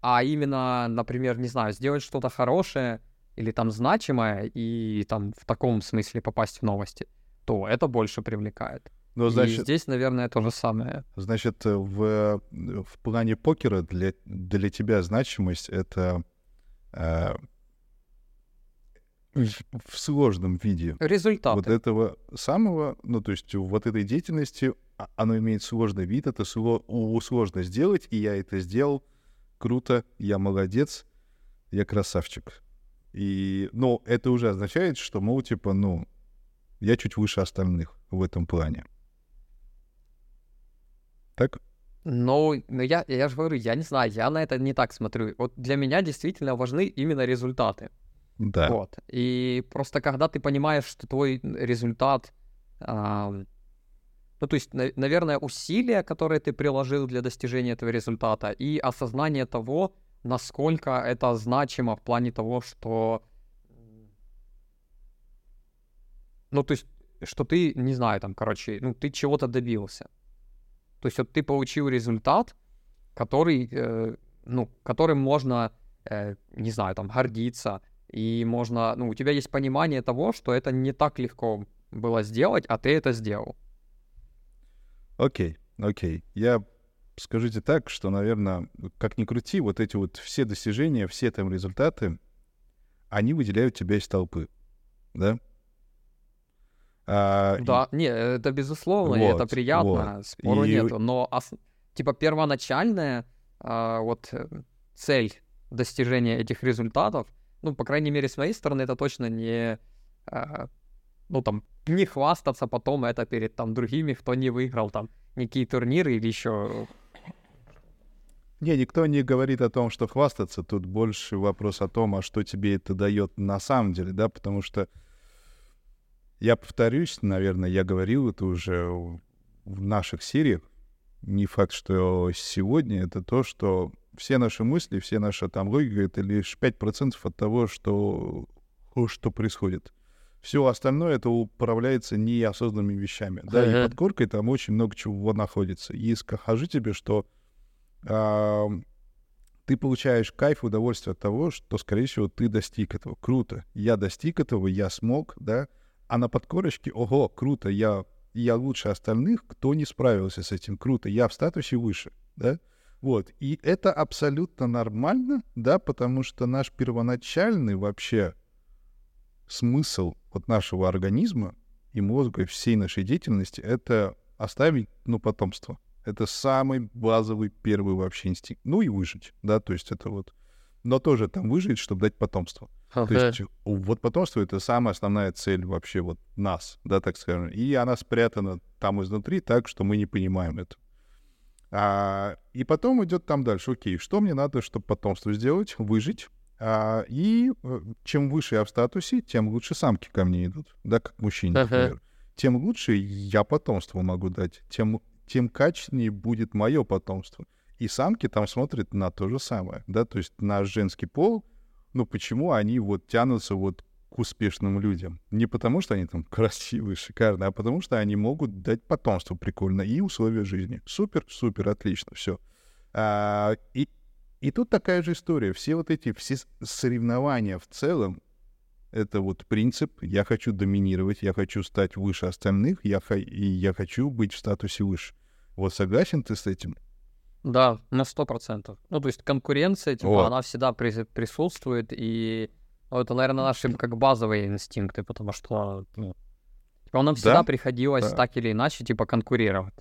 А именно, например, не знаю, сделать что-то хорошее или там значимое и там в таком смысле попасть в новости, то это больше привлекает. Но, значит, и здесь, наверное, то же самое. Значит, в, в плане покера для, для тебя значимость — это э, в сложном виде. Результаты. Вот этого самого, ну, то есть вот этой деятельности, а, оно имеет сложный вид, это сложно сделать, и я это сделал. Круто, я молодец, я красавчик. И, ну, это уже означает, что, мол, типа, ну, я чуть выше остальных в этом плане. Так? Ну, ну я, я же говорю, я не знаю, я на это не так смотрю. Вот для меня действительно важны именно результаты. Да. Вот. И просто когда ты понимаешь, что твой результат, а, ну то есть, на, наверное, усилия, которые ты приложил для достижения этого результата, и осознание того, насколько это значимо в плане того, что, ну то есть, что ты, не знаю, там, короче, ну ты чего-то добился. То есть вот ты получил результат, который, э, ну, которым можно, э, не знаю, там, гордиться, и можно, ну, у тебя есть понимание того, что это не так легко было сделать, а ты это сделал. Окей, okay, окей. Okay. Я скажите так, что, наверное, как ни крути, вот эти вот все достижения, все там результаты, они выделяют тебя из толпы, да? А, да, и... не, это безусловно, вот, это приятно, вот. спору и... нету, но ос... типа первоначальная а, вот э, цель достижения этих результатов, ну, по крайней мере, с моей стороны, это точно не, а, ну, там, не хвастаться потом это перед там другими, кто не выиграл там никакие турниры или еще не, никто не говорит о том, что хвастаться. Тут больше вопрос о том, а что тебе это дает на самом деле, да, потому что я повторюсь, наверное, я говорил это уже в наших сериях. Не факт, что сегодня это то, что все наши мысли, все наша там логика — это лишь 5% от того, что, что происходит. Все остальное это управляется неосознанными вещами. Да, и под коркой там очень много чего находится. И скажу тебе, что э, ты получаешь кайф, удовольствие от того, что, скорее всего, ты достиг этого. Круто. Я достиг этого, я смог, да, а на подкорочке, ого, круто, я, я лучше остальных, кто не справился с этим, круто, я в статусе выше, да, вот, и это абсолютно нормально, да, потому что наш первоначальный вообще смысл вот нашего организма и мозга, и всей нашей деятельности — это оставить, ну, потомство. Это самый базовый первый вообще инстинкт. Ну и выжить, да, то есть это вот... Но тоже там выжить, чтобы дать потомство. Okay. То есть вот потомство — это самая основная цель вообще вот нас, да, так скажем. И она спрятана там изнутри так, что мы не понимаем это. А, и потом идет там дальше. Окей, что мне надо, чтобы потомство сделать? Выжить. А, и э, чем выше я в статусе, тем лучше самки ко мне идут, да, как мужчине, uh-huh. например. Тем лучше я потомство могу дать, тем, тем качественнее будет мое потомство. И самки там смотрят на то же самое, да, то есть на женский пол — ну почему они вот тянутся вот к успешным людям? Не потому, что они там красивые, шикарные, а потому что они могут дать потомство прикольно и условия жизни. Супер, супер, отлично, все. А, и, и тут такая же история. Все вот эти все соревнования в целом, это вот принцип, я хочу доминировать, я хочу стать выше остальных, я, и я хочу быть в статусе выше. Вот согласен ты с этим? Да, на сто процентов. Ну, то есть конкуренция, типа, вот. она всегда при- присутствует, и ну, это, наверное, наши как базовые инстинкты, потому что ну, типа, нам всегда да? приходилось да. так или иначе, типа, конкурировать.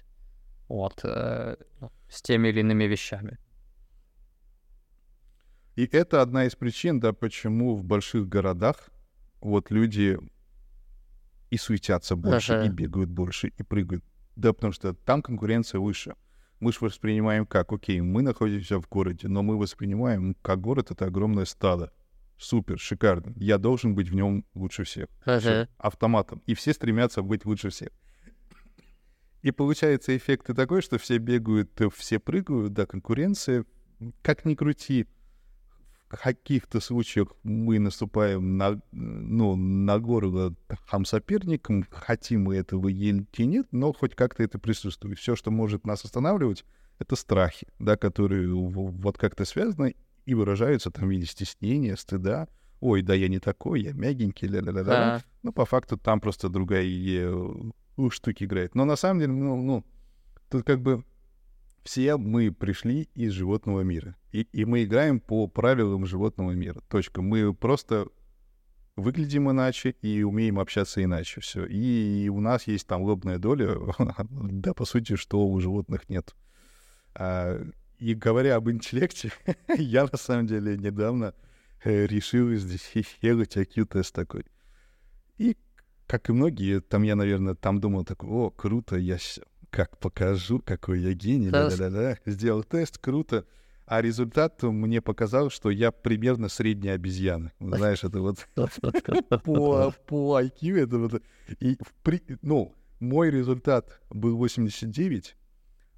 Вот, э, ну, с теми или иными вещами. И это одна из причин, да, почему в больших городах вот люди и суетятся больше, ага. и бегают больше, и прыгают. Да, потому что там конкуренция выше мы же воспринимаем как, окей, мы находимся в городе, но мы воспринимаем как город — это огромное стадо. Супер, шикарно. Я должен быть в нем лучше всех. Uh-huh. Всё, автоматом. И все стремятся быть лучше всех. И получается эффект такой, что все бегают, э, все прыгают, да, конкуренция. Как ни крути, каких-то случаях мы наступаем на, ну, на горло там соперникам, хотим мы этого или нет, но хоть как-то это присутствует. Все, что может нас останавливать, это страхи, да, которые вот как-то связаны и выражаются там в виде стеснения, стыда. Ой, да я не такой, я мягенький, ля-ля-ля. Да. Ну, по факту там просто другая штуки играет. Но на самом деле, ну, ну, тут как бы все мы пришли из животного мира. И, и мы играем по правилам животного мира. Точка. Мы просто выглядим иначе и умеем общаться иначе. Все. И у нас есть там лобная доля, да, по сути, что у животных нет. А, и говоря об интеллекте, я на самом деле недавно э, решил сделать IQ-тест такой. И, как и многие, там я, наверное, там думал такой, о, круто, я как покажу, какой я гений, да-да-да, сделал тест, круто. А результат мне показал, что я примерно средняя обезьяна. Знаешь, это вот по, по IQ, это вот... И, при, ну, мой результат был 89,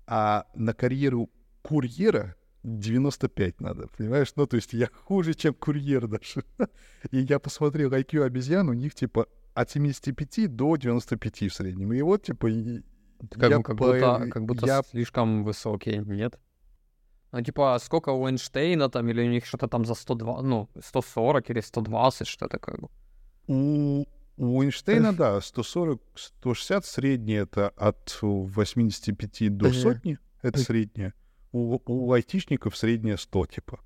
а на карьеру курьера 95 надо, понимаешь? Ну, то есть я хуже, чем курьер даже. И я посмотрел IQ обезьян, у них типа от 75 до 95 в среднем. И вот, типа, как, я как, будто, как будто я... слишком высокий, нет? Ну, типа, сколько у Эйнштейна там, или у них что-то там за 102, ну, 140 или 120, что такое? У, у Эйнштейна, да, 140, 160 среднее, это от 85 до сотни, это среднее. У, у айтишников среднее 100, типа.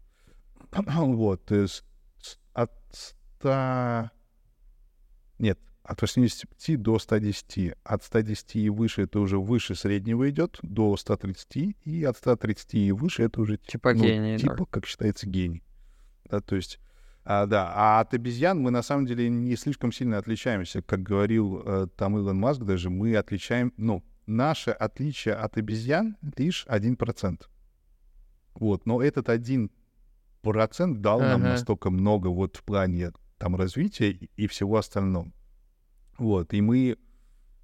вот, от 100... Нет, от 85 до 110. От 110 и выше это уже выше среднего идет, до 130, и от 130 и выше это уже типа ну, гений. Типа, да. как считается, гений. Да, то есть, а, да, а от обезьян мы на самом деле не слишком сильно отличаемся. Как говорил э, там Илон Маск даже, мы отличаем, ну, наше отличие от обезьян лишь 1%. Вот, но этот один процент дал uh-huh. нам настолько много вот в плане там развития и всего остального. Вот, и мы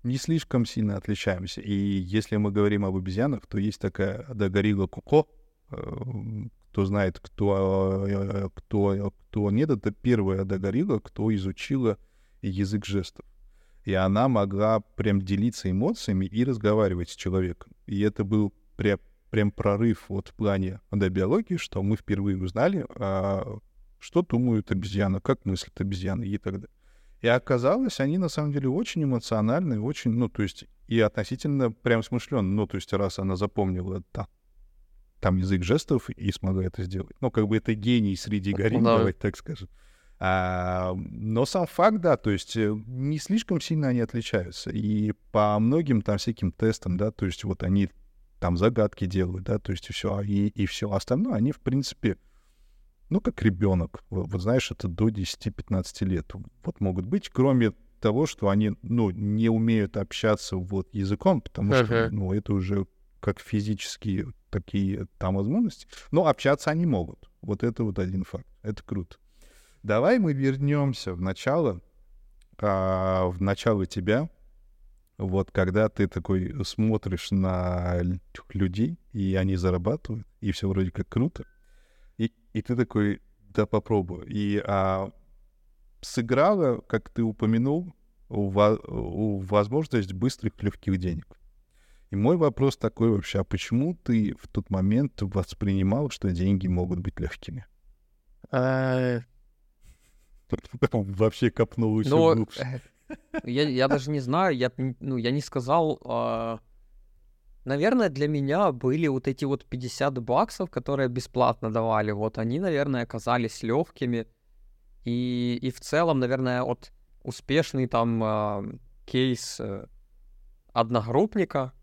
не слишком сильно отличаемся. И если мы говорим об обезьянах, то есть такая Дагорила Куко, э, кто знает, кто, э, кто, кто нет, это первая Дагорила, кто изучила язык жестов. И она могла прям делиться эмоциями и разговаривать с человеком. И это был прям, прям прорыв вот в плане да, биологии, что мы впервые узнали, а, что думают обезьяны, как мыслят обезьяны и так далее. И оказалось, они на самом деле очень эмоциональные, очень, ну, то есть, и относительно прям смышленные. Ну, то есть, раз она запомнила там, там язык жестов и смогла это сделать. Ну, как бы это гений среди горилл, да. давайте так скажем. А, но сам факт, да, то есть э, не слишком сильно они отличаются. И по многим там всяким тестам, да, то есть вот они там загадки делают, да, то есть и все, и, и все остальное, они, в принципе, ну, как ребенок. Вот, вот знаешь, это до 10-15 лет. Вот могут быть, кроме того, что они, ну, не умеют общаться вот языком, потому uh-huh. что, ну, это уже как физические такие там возможности. Но общаться они могут. Вот это вот один факт. Это круто. Давай мы вернемся в начало, а, в начало тебя. Вот когда ты такой смотришь на людей, и они зарабатывают, и все вроде как круто. И, и ты такой, да попробую. И а, сыграла, как ты упомянул, у, возможность быстрых легких денег. И мой вопрос такой вообще, а почему ты в тот момент воспринимал, что деньги могут быть легкими? А, вообще копнул еще Но, глубже. Я, я даже не знаю, я, ну, я не сказал... А Наверное, для меня были вот эти вот 50 баксов, которые бесплатно давали. Вот они, наверное, оказались легкими. И, и в целом, наверное, вот успешный там э, кейс одногруппника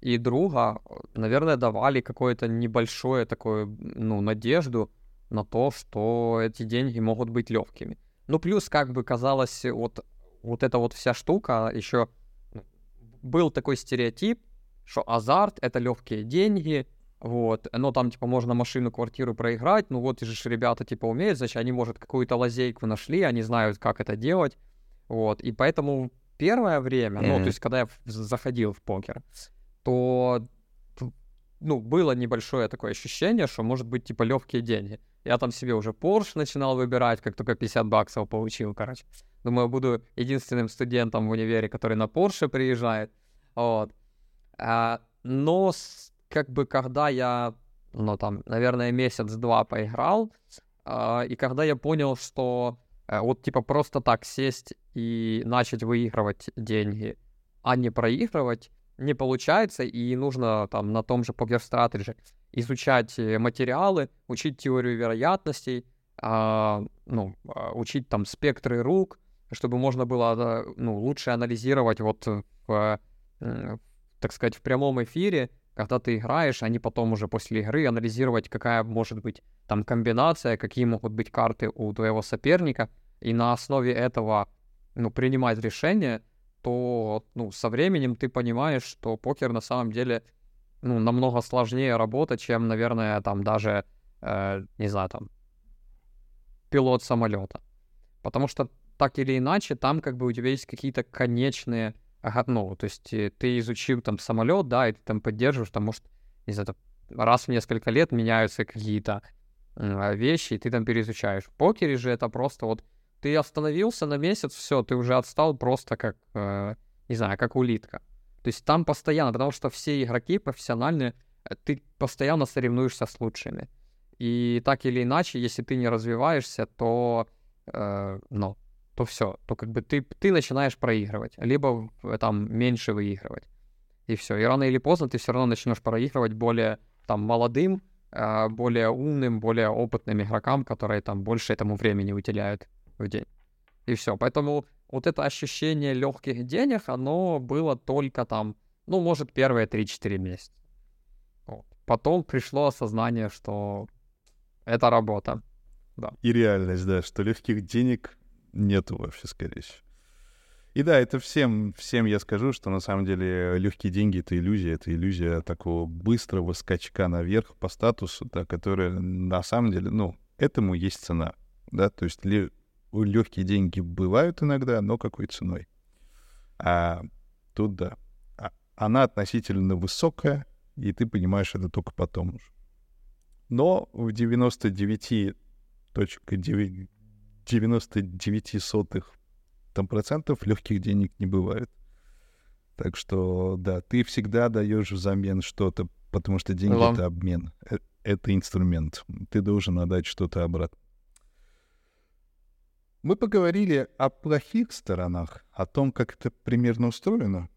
и друга, наверное, давали какое-то небольшое такое, ну, надежду на то, что эти деньги могут быть легкими. Ну, плюс, как бы казалось, вот, вот эта вот вся штука еще ну, был такой стереотип, что азарт — это легкие деньги, вот, но там, типа, можно машину, квартиру проиграть, ну вот, и же ребята, типа, умеют, значит, они, может, какую-то лазейку нашли, они знают, как это делать, вот, и поэтому первое время, mm-hmm. ну, то есть, когда я заходил в покер, то, ну, было небольшое такое ощущение, что, может быть, типа, легкие деньги. Я там себе уже Porsche начинал выбирать, как только 50 баксов получил, короче. Думаю, буду единственным студентом в универе, который на Porsche приезжает, вот. А, но с, как бы когда я, ну там, наверное, месяц-два поиграл, а, и когда я понял, что а, вот типа просто так сесть и начать выигрывать деньги, а не проигрывать, не получается, и нужно там на том же Poker Strategy изучать э, материалы, учить теорию вероятностей, а, ну, учить там спектры рук, чтобы можно было ну, лучше анализировать вот в, так сказать, в прямом эфире, когда ты играешь, они потом уже после игры анализировать, какая может быть там комбинация, какие могут быть карты у твоего соперника, и на основе этого, ну, принимать решение, то, ну, со временем ты понимаешь, что покер на самом деле, ну, намного сложнее работа, чем, наверное, там даже, э, не знаю, там, пилот самолета. Потому что так или иначе, там как бы у тебя есть какие-то конечные ну, то есть э, ты изучил там самолет, да, и ты там поддерживаешь, там, может, не знаю, раз в несколько лет меняются какие-то вещи, и ты там переизучаешь. В покере же это просто вот ты остановился на месяц, все, ты уже отстал просто как, э, не знаю, как улитка. То есть там постоянно, потому что все игроки профессиональные, э, ты постоянно соревнуешься с лучшими. И так или иначе, если ты не развиваешься, то, э, ну, то все, то как бы ты, ты начинаешь проигрывать, либо там меньше выигрывать. И все. И рано или поздно ты все равно начнешь проигрывать более там молодым, а, более умным, более опытным игрокам, которые там больше этому времени уделяют. В день. И все. Поэтому вот это ощущение легких денег, оно было только там, ну, может, первые 3-4 месяца. Вот. Потом пришло осознание, что это работа. Да. И реальность, да, что легких денег нету вообще, скорее всего. И да, это всем, всем я скажу, что на самом деле легкие деньги — это иллюзия, это иллюзия такого быстрого скачка наверх по статусу, да, которая на самом деле, ну, этому есть цена, да, то есть ли, легкие деньги бывают иногда, но какой ценой. А тут, да, а, она относительно высокая, и ты понимаешь это только потом уже. Но в 99.9 99 сотых там процентов легких денег не бывает. Так что, да, ты всегда даешь взамен что-то, потому что деньги это обмен. Э, это инструмент. Ты должен отдать что-то обратно. Мы поговорили о плохих сторонах, о том, как это примерно устроено.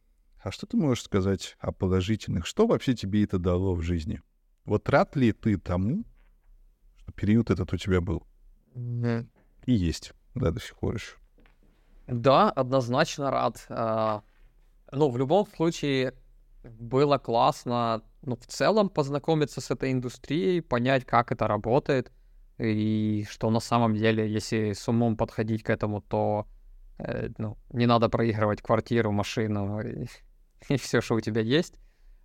А что ты можешь сказать о положительных? Что вообще тебе это дало в жизни? Вот рад ли ты тому, что период этот у тебя был? И есть, да, до сих пор еще. Да, однозначно рад. А, ну, в любом случае, было классно, ну, в целом познакомиться с этой индустрией, понять, как это работает, и что на самом деле, если с умом подходить к этому, то э, ну, не надо проигрывать квартиру, машину и, и все, что у тебя есть.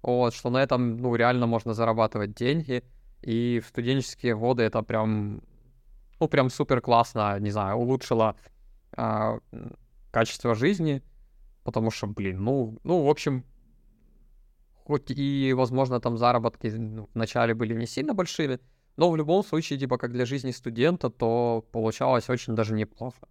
Вот, что на этом, ну, реально можно зарабатывать деньги. И в студенческие годы это прям, ну, прям супер классно, не знаю, улучшило а, качество жизни, потому что, блин, ну, ну, в общем, хоть и, возможно, там заработки ну, вначале были не сильно большими, но в любом случае, типа, как для жизни студента, то получалось очень даже неплохо.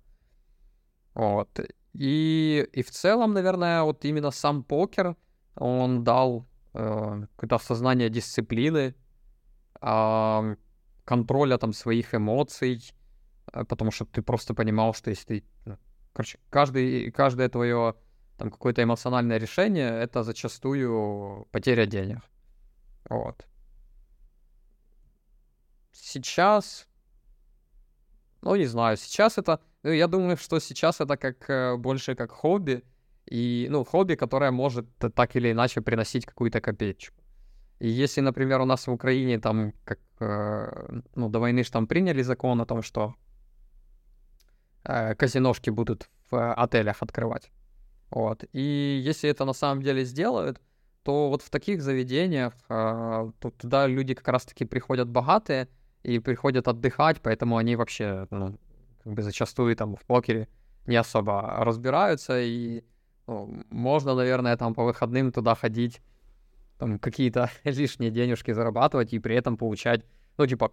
Вот. И, и в целом, наверное, вот именно сам покер, он дал э, какое-то осознание дисциплины, э, контроля там своих эмоций, э, потому что ты просто понимал, что если ты... Ну, короче, каждый, каждое твое там какое-то эмоциональное решение, это зачастую потеря денег. Вот сейчас, ну, не знаю, сейчас это, ну, я думаю, что сейчас это как э, больше как хобби, и, ну, хобби, которое может так или иначе приносить какую-то копеечку. И если, например, у нас в Украине там, как, э, ну, до войны же там приняли закон о том, что э, казиношки будут в отелях открывать. Вот. И если это на самом деле сделают, то вот в таких заведениях э, туда люди как раз-таки приходят богатые, и приходят отдыхать, поэтому они вообще, ну, как бы зачастую там в покере не особо разбираются, и ну, можно, наверное, там по выходным туда ходить, там какие-то лишние денежки зарабатывать и при этом получать, ну, типа,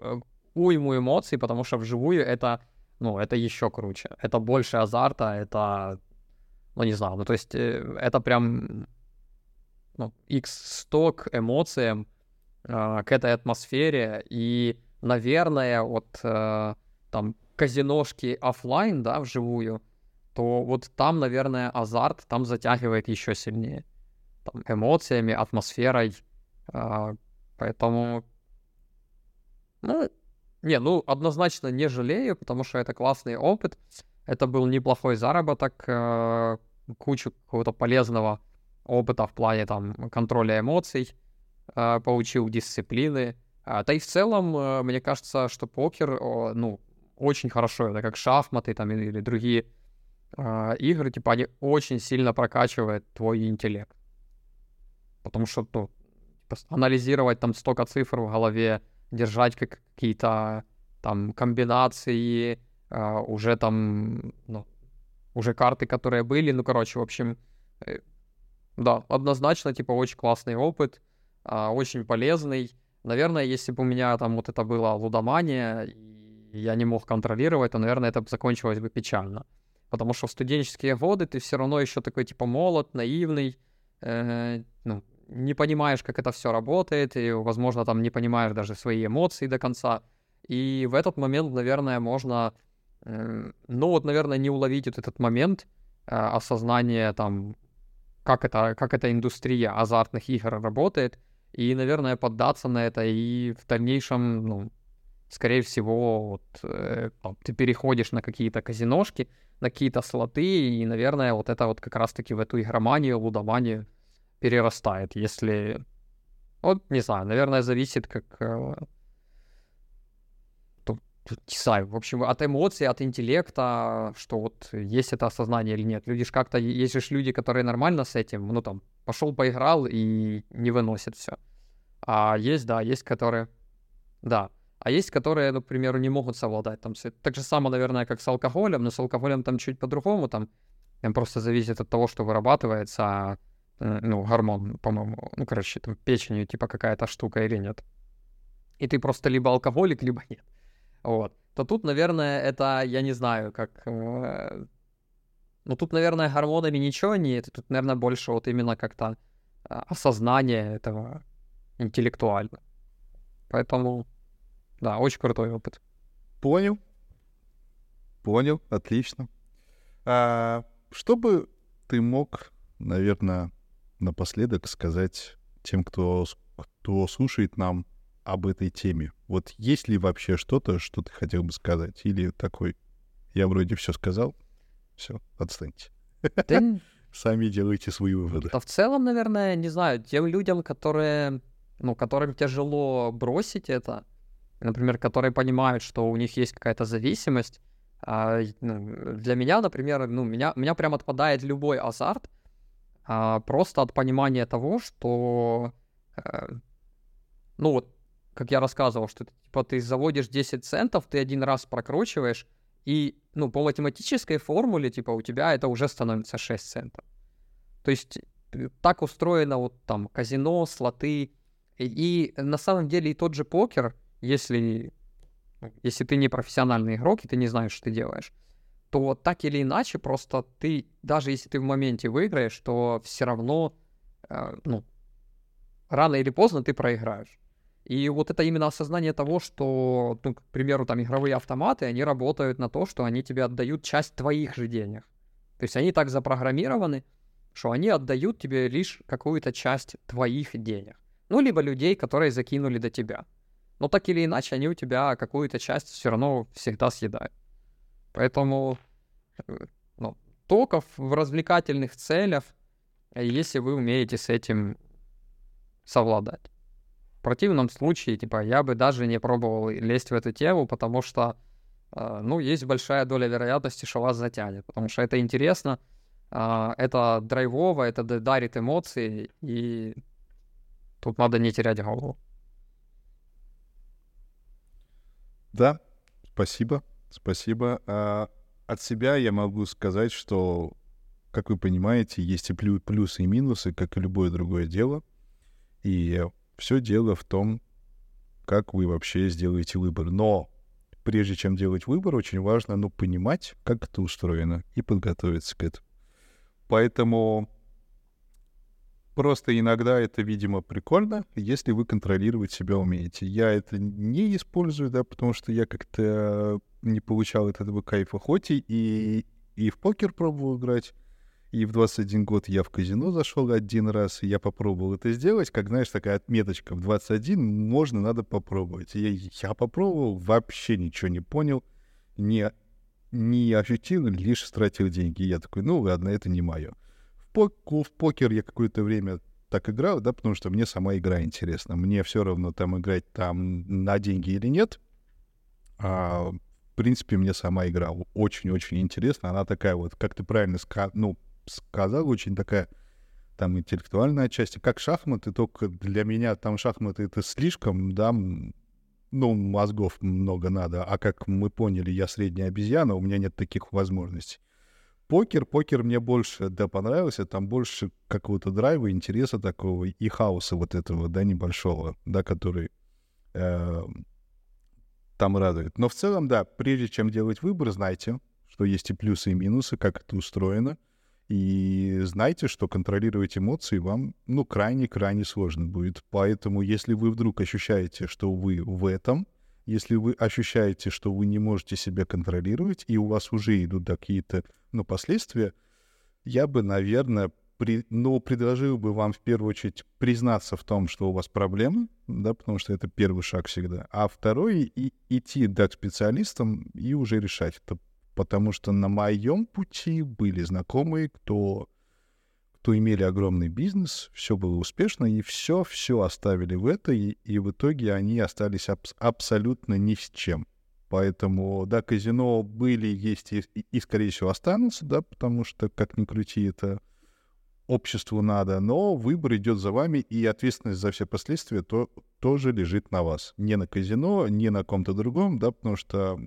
э, уйму эмоций, потому что вживую это, ну, это еще круче. Это больше азарта, это, ну, не знаю, ну, то есть э, это прям, ну, x100 к эмоциям, к этой атмосфере. И, наверное, вот э, там казиношки офлайн, да, вживую, то вот там, наверное, азарт там затягивает еще сильнее. Там, эмоциями, атмосферой. Э, поэтому, ну, не, ну, однозначно не жалею, потому что это классный опыт. Это был неплохой заработок, э, кучу какого-то полезного опыта в плане там контроля эмоций. А, получил дисциплины. А, да и в целом, э, мне кажется, что покер, ну, очень хорошо, это как шахматы там или другие а, игры, типа они очень сильно прокачивают твой интеллект. Потому что, ну, типа, анализировать там столько цифр в голове, держать как какие-то там комбинации, уже там, ну, уже карты, которые были, ну, короче, в общем, э, да, однозначно, типа, очень классный опыт а, очень полезный. Наверное, если бы у меня там вот это была лудомания, и я не мог контролировать, то, наверное, это закончилось бы печально. Потому что в студенческие годы ты все равно еще такой, типа, молод, наивный, э, ну, не понимаешь, как это все работает, и, возможно, там не понимаешь даже свои эмоции до конца. И в этот момент, наверное, можно, э, ну вот, наверное, не уловить вот этот момент э, осознания там, как это, как эта индустрия азартных игр работает, и, наверное, поддаться на это и в дальнейшем, ну, скорее всего, вот, э, ты переходишь на какие-то казиношки, на какие-то слоты, и, наверное, вот это вот как раз-таки в эту игроманию, лудоманию перерастает, если... Вот, не знаю, наверное, зависит как... Э, не знаю, в общем, от эмоций, от интеллекта, что вот есть это осознание или нет. Люди ж как-то, есть же люди, которые нормально с этим, ну там, пошел поиграл и не выносит все. А есть, да, есть, которые, да, а есть, которые, например, не могут совладать там Так же самое, наверное, как с алкоголем, но с алкоголем там чуть по-другому, там, там просто зависит от того, что вырабатывается, э, ну, гормон, по-моему, ну, короче, там печенью типа какая-то штука или нет. И ты просто либо алкоголик, либо нет. Вот. То тут, наверное, это, я не знаю, как... Ну, тут, наверное, гормонами ничего нет. Тут, наверное, больше вот именно как-то а, осознание этого интеллектуально. Поэтому, да, очень крутой опыт. Понял. Понял, отлично. А, что бы ты мог, наверное, напоследок сказать тем, кто, кто слушает нам об этой теме? Вот есть ли вообще что-то, что ты хотел бы сказать? Или такой, я вроде все сказал, все, отстаньте. Да... Сами делайте свои выводы. Да в целом, наверное, не знаю, тем людям, которые, ну, которым тяжело бросить это, например, которые понимают, что у них есть какая-то зависимость, а, ну, для меня, например, ну, меня, меня прям отпадает любой азарт, а, просто от понимания того, что, а, ну, вот как я рассказывал, что типа ты заводишь 10 центов, ты один раз прокручиваешь, и, ну, по математической формуле, типа, у тебя это уже становится 6 центов. То есть э, так устроено вот там казино, слоты, и, и на самом деле и тот же покер, если, ну, если ты не профессиональный игрок, и ты не знаешь, что ты делаешь, то так или иначе просто ты, даже если ты в моменте выиграешь, то все равно, э, ну, рано или поздно ты проиграешь. И вот это именно осознание того, что, ну, к примеру, там игровые автоматы, они работают на то, что они тебе отдают часть твоих же денег. То есть они так запрограммированы, что они отдают тебе лишь какую-то часть твоих денег. Ну, либо людей, которые закинули до тебя. Но так или иначе, они у тебя какую-то часть все равно всегда съедают. Поэтому, э, ну, только в развлекательных целях, если вы умеете с этим совладать противном случае, типа, я бы даже не пробовал лезть в эту тему, потому что, э, ну, есть большая доля вероятности, что вас затянет, потому что это интересно, э, это драйвово, это дарит эмоции, и тут надо не терять голову. Да, спасибо, спасибо. А от себя я могу сказать, что, как вы понимаете, есть и плюсы и минусы, как и любое другое дело. И все дело в том, как вы вообще сделаете выбор. Но прежде чем делать выбор, очень важно ну, понимать, как это устроено, и подготовиться к этому. Поэтому просто иногда это, видимо, прикольно, если вы контролировать себя умеете. Я это не использую, да, потому что я как-то не получал от этого кайфа, хоть и, и в покер пробовал играть, и в 21 год я в казино зашел один раз, и я попробовал это сделать. Как, знаешь, такая отметочка в 21, можно, надо попробовать. Я, я попробовал, вообще ничего не понял, не, не ощутил, лишь стратил деньги. Я такой, ну ладно, это не мое. В, пок в покер я какое-то время так играл, да, потому что мне сама игра интересна. Мне все равно там играть там на деньги или нет. А, в принципе, мне сама игра очень-очень интересна. Она такая вот, как ты правильно сказал, ну, сказал, очень такая там интеллектуальная часть. Как шахматы, только для меня там шахматы это слишком, да, ну, мозгов много надо. А как мы поняли, я средняя обезьяна, у меня нет таких возможностей. Покер, покер мне больше, да, понравился, там больше какого-то драйва, интереса такого и хаоса вот этого, да, небольшого, да, который э, там радует. Но в целом, да, прежде чем делать выбор, знайте, что есть и плюсы, и минусы, как это устроено — и знайте, что контролировать эмоции вам, ну, крайне-крайне сложно будет. Поэтому, если вы вдруг ощущаете, что вы в этом, если вы ощущаете, что вы не можете себя контролировать, и у вас уже идут какие-то, ну, последствия, я бы, наверное, при, но предложил бы вам в первую очередь признаться в том, что у вас проблемы, да, потому что это первый шаг всегда. А второй и идти дать специалистам и уже решать это. Потому что на моем пути были знакомые, кто, кто имели огромный бизнес, все было успешно, и все, все оставили в это, и, и в итоге они остались аб- абсолютно ни с чем. Поэтому, да, казино были, есть и, и, скорее всего, останутся, да, потому что, как ни крути, это обществу надо, но выбор идет за вами, и ответственность за все последствия то, тоже лежит на вас. Не на казино, не на ком-то другом, да, потому что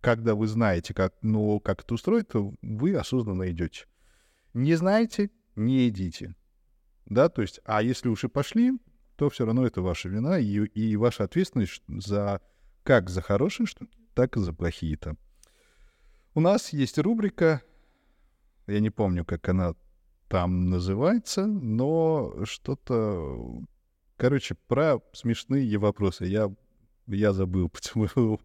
когда вы знаете, как, ну, как это устроить, то вы осознанно идете. Не знаете, не идите. Да, то есть, а если уж и пошли, то все равно это ваша вина и, и ваша ответственность за как за хорошие штуки, так и за плохие-то. У нас есть рубрика, я не помню, как она там называется, но что-то... Короче, про смешные вопросы. Я, я забыл, почему...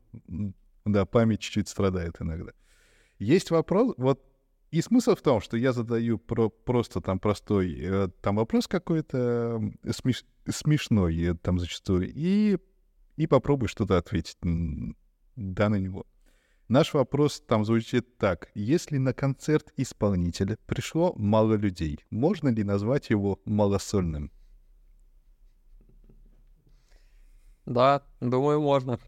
Да, память чуть-чуть страдает иногда. Есть вопрос, вот и смысл в том, что я задаю про, просто там простой э, там вопрос какой-то смеш, смешной э, там зачастую, и, и попробуй что-то ответить да, на него. Наш вопрос там звучит так. Если на концерт исполнителя пришло мало людей, можно ли назвать его малосольным? Да, думаю, можно.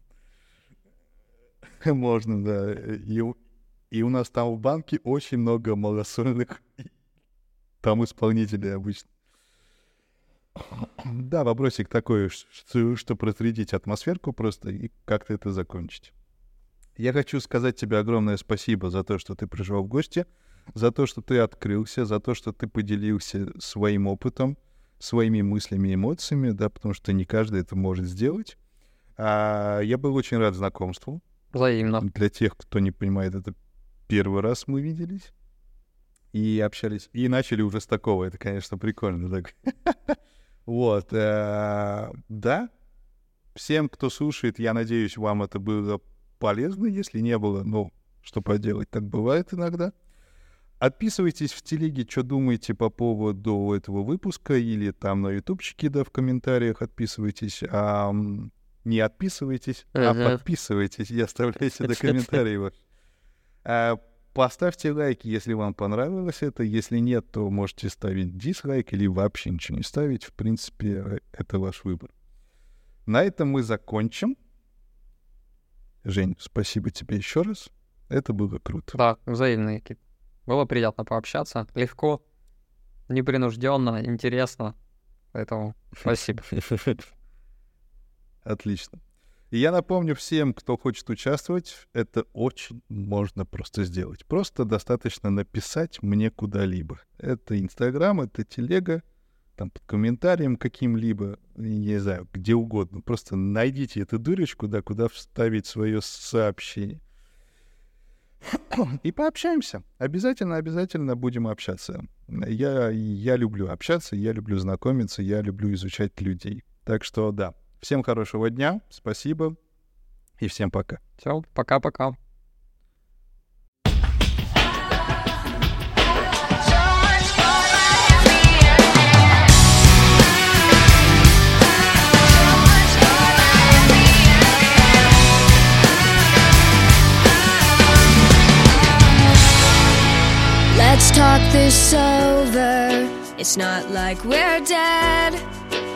Можно, да. И, и у нас там в банке очень много малосольных там исполнителей обычно. Да, вопросик такой, что, разрядить атмосферку просто и как-то это закончить. Я хочу сказать тебе огромное спасибо за то, что ты пришел в гости, за то, что ты открылся, за то, что ты поделился своим опытом, своими мыслями и эмоциями, да, потому что не каждый это может сделать. А, я был очень рад знакомству. Взаимно. Для тех, кто не понимает, это первый раз мы виделись и общались. И начали уже с такого. Это, конечно, прикольно. Так. Вот. Э, да. Всем, кто слушает, я надеюсь, вам это было полезно, если не было, ну, что поделать, так бывает иногда. Отписывайтесь в телеге, что думаете по поводу этого выпуска, или там на ютубчике, да, в комментариях отписывайтесь. Не отписывайтесь, uh-huh. а подписывайтесь и оставляйте до комментариев. А, поставьте лайк, если вам понравилось это. Если нет, то можете ставить дизлайк или вообще ничего не ставить. В принципе, это ваш выбор. На этом мы закончим. Жень, спасибо тебе еще раз. Это было круто. Да, взаимно. Было приятно пообщаться. Легко, непринужденно, интересно. Поэтому спасибо. Отлично. И я напомню всем, кто хочет участвовать, это очень можно просто сделать. Просто достаточно написать мне куда-либо. Это Инстаграм, это Телега, там под комментарием каким-либо, не знаю, где угодно. Просто найдите эту дырочку, да, куда вставить свое сообщение. И пообщаемся. Обязательно, обязательно будем общаться. Я, я люблю общаться, я люблю знакомиться, я люблю изучать людей. Так что да, всем хорошего дня, спасибо и всем пока. Все, пока-пока. Let's talk this over. It's not like we're dead.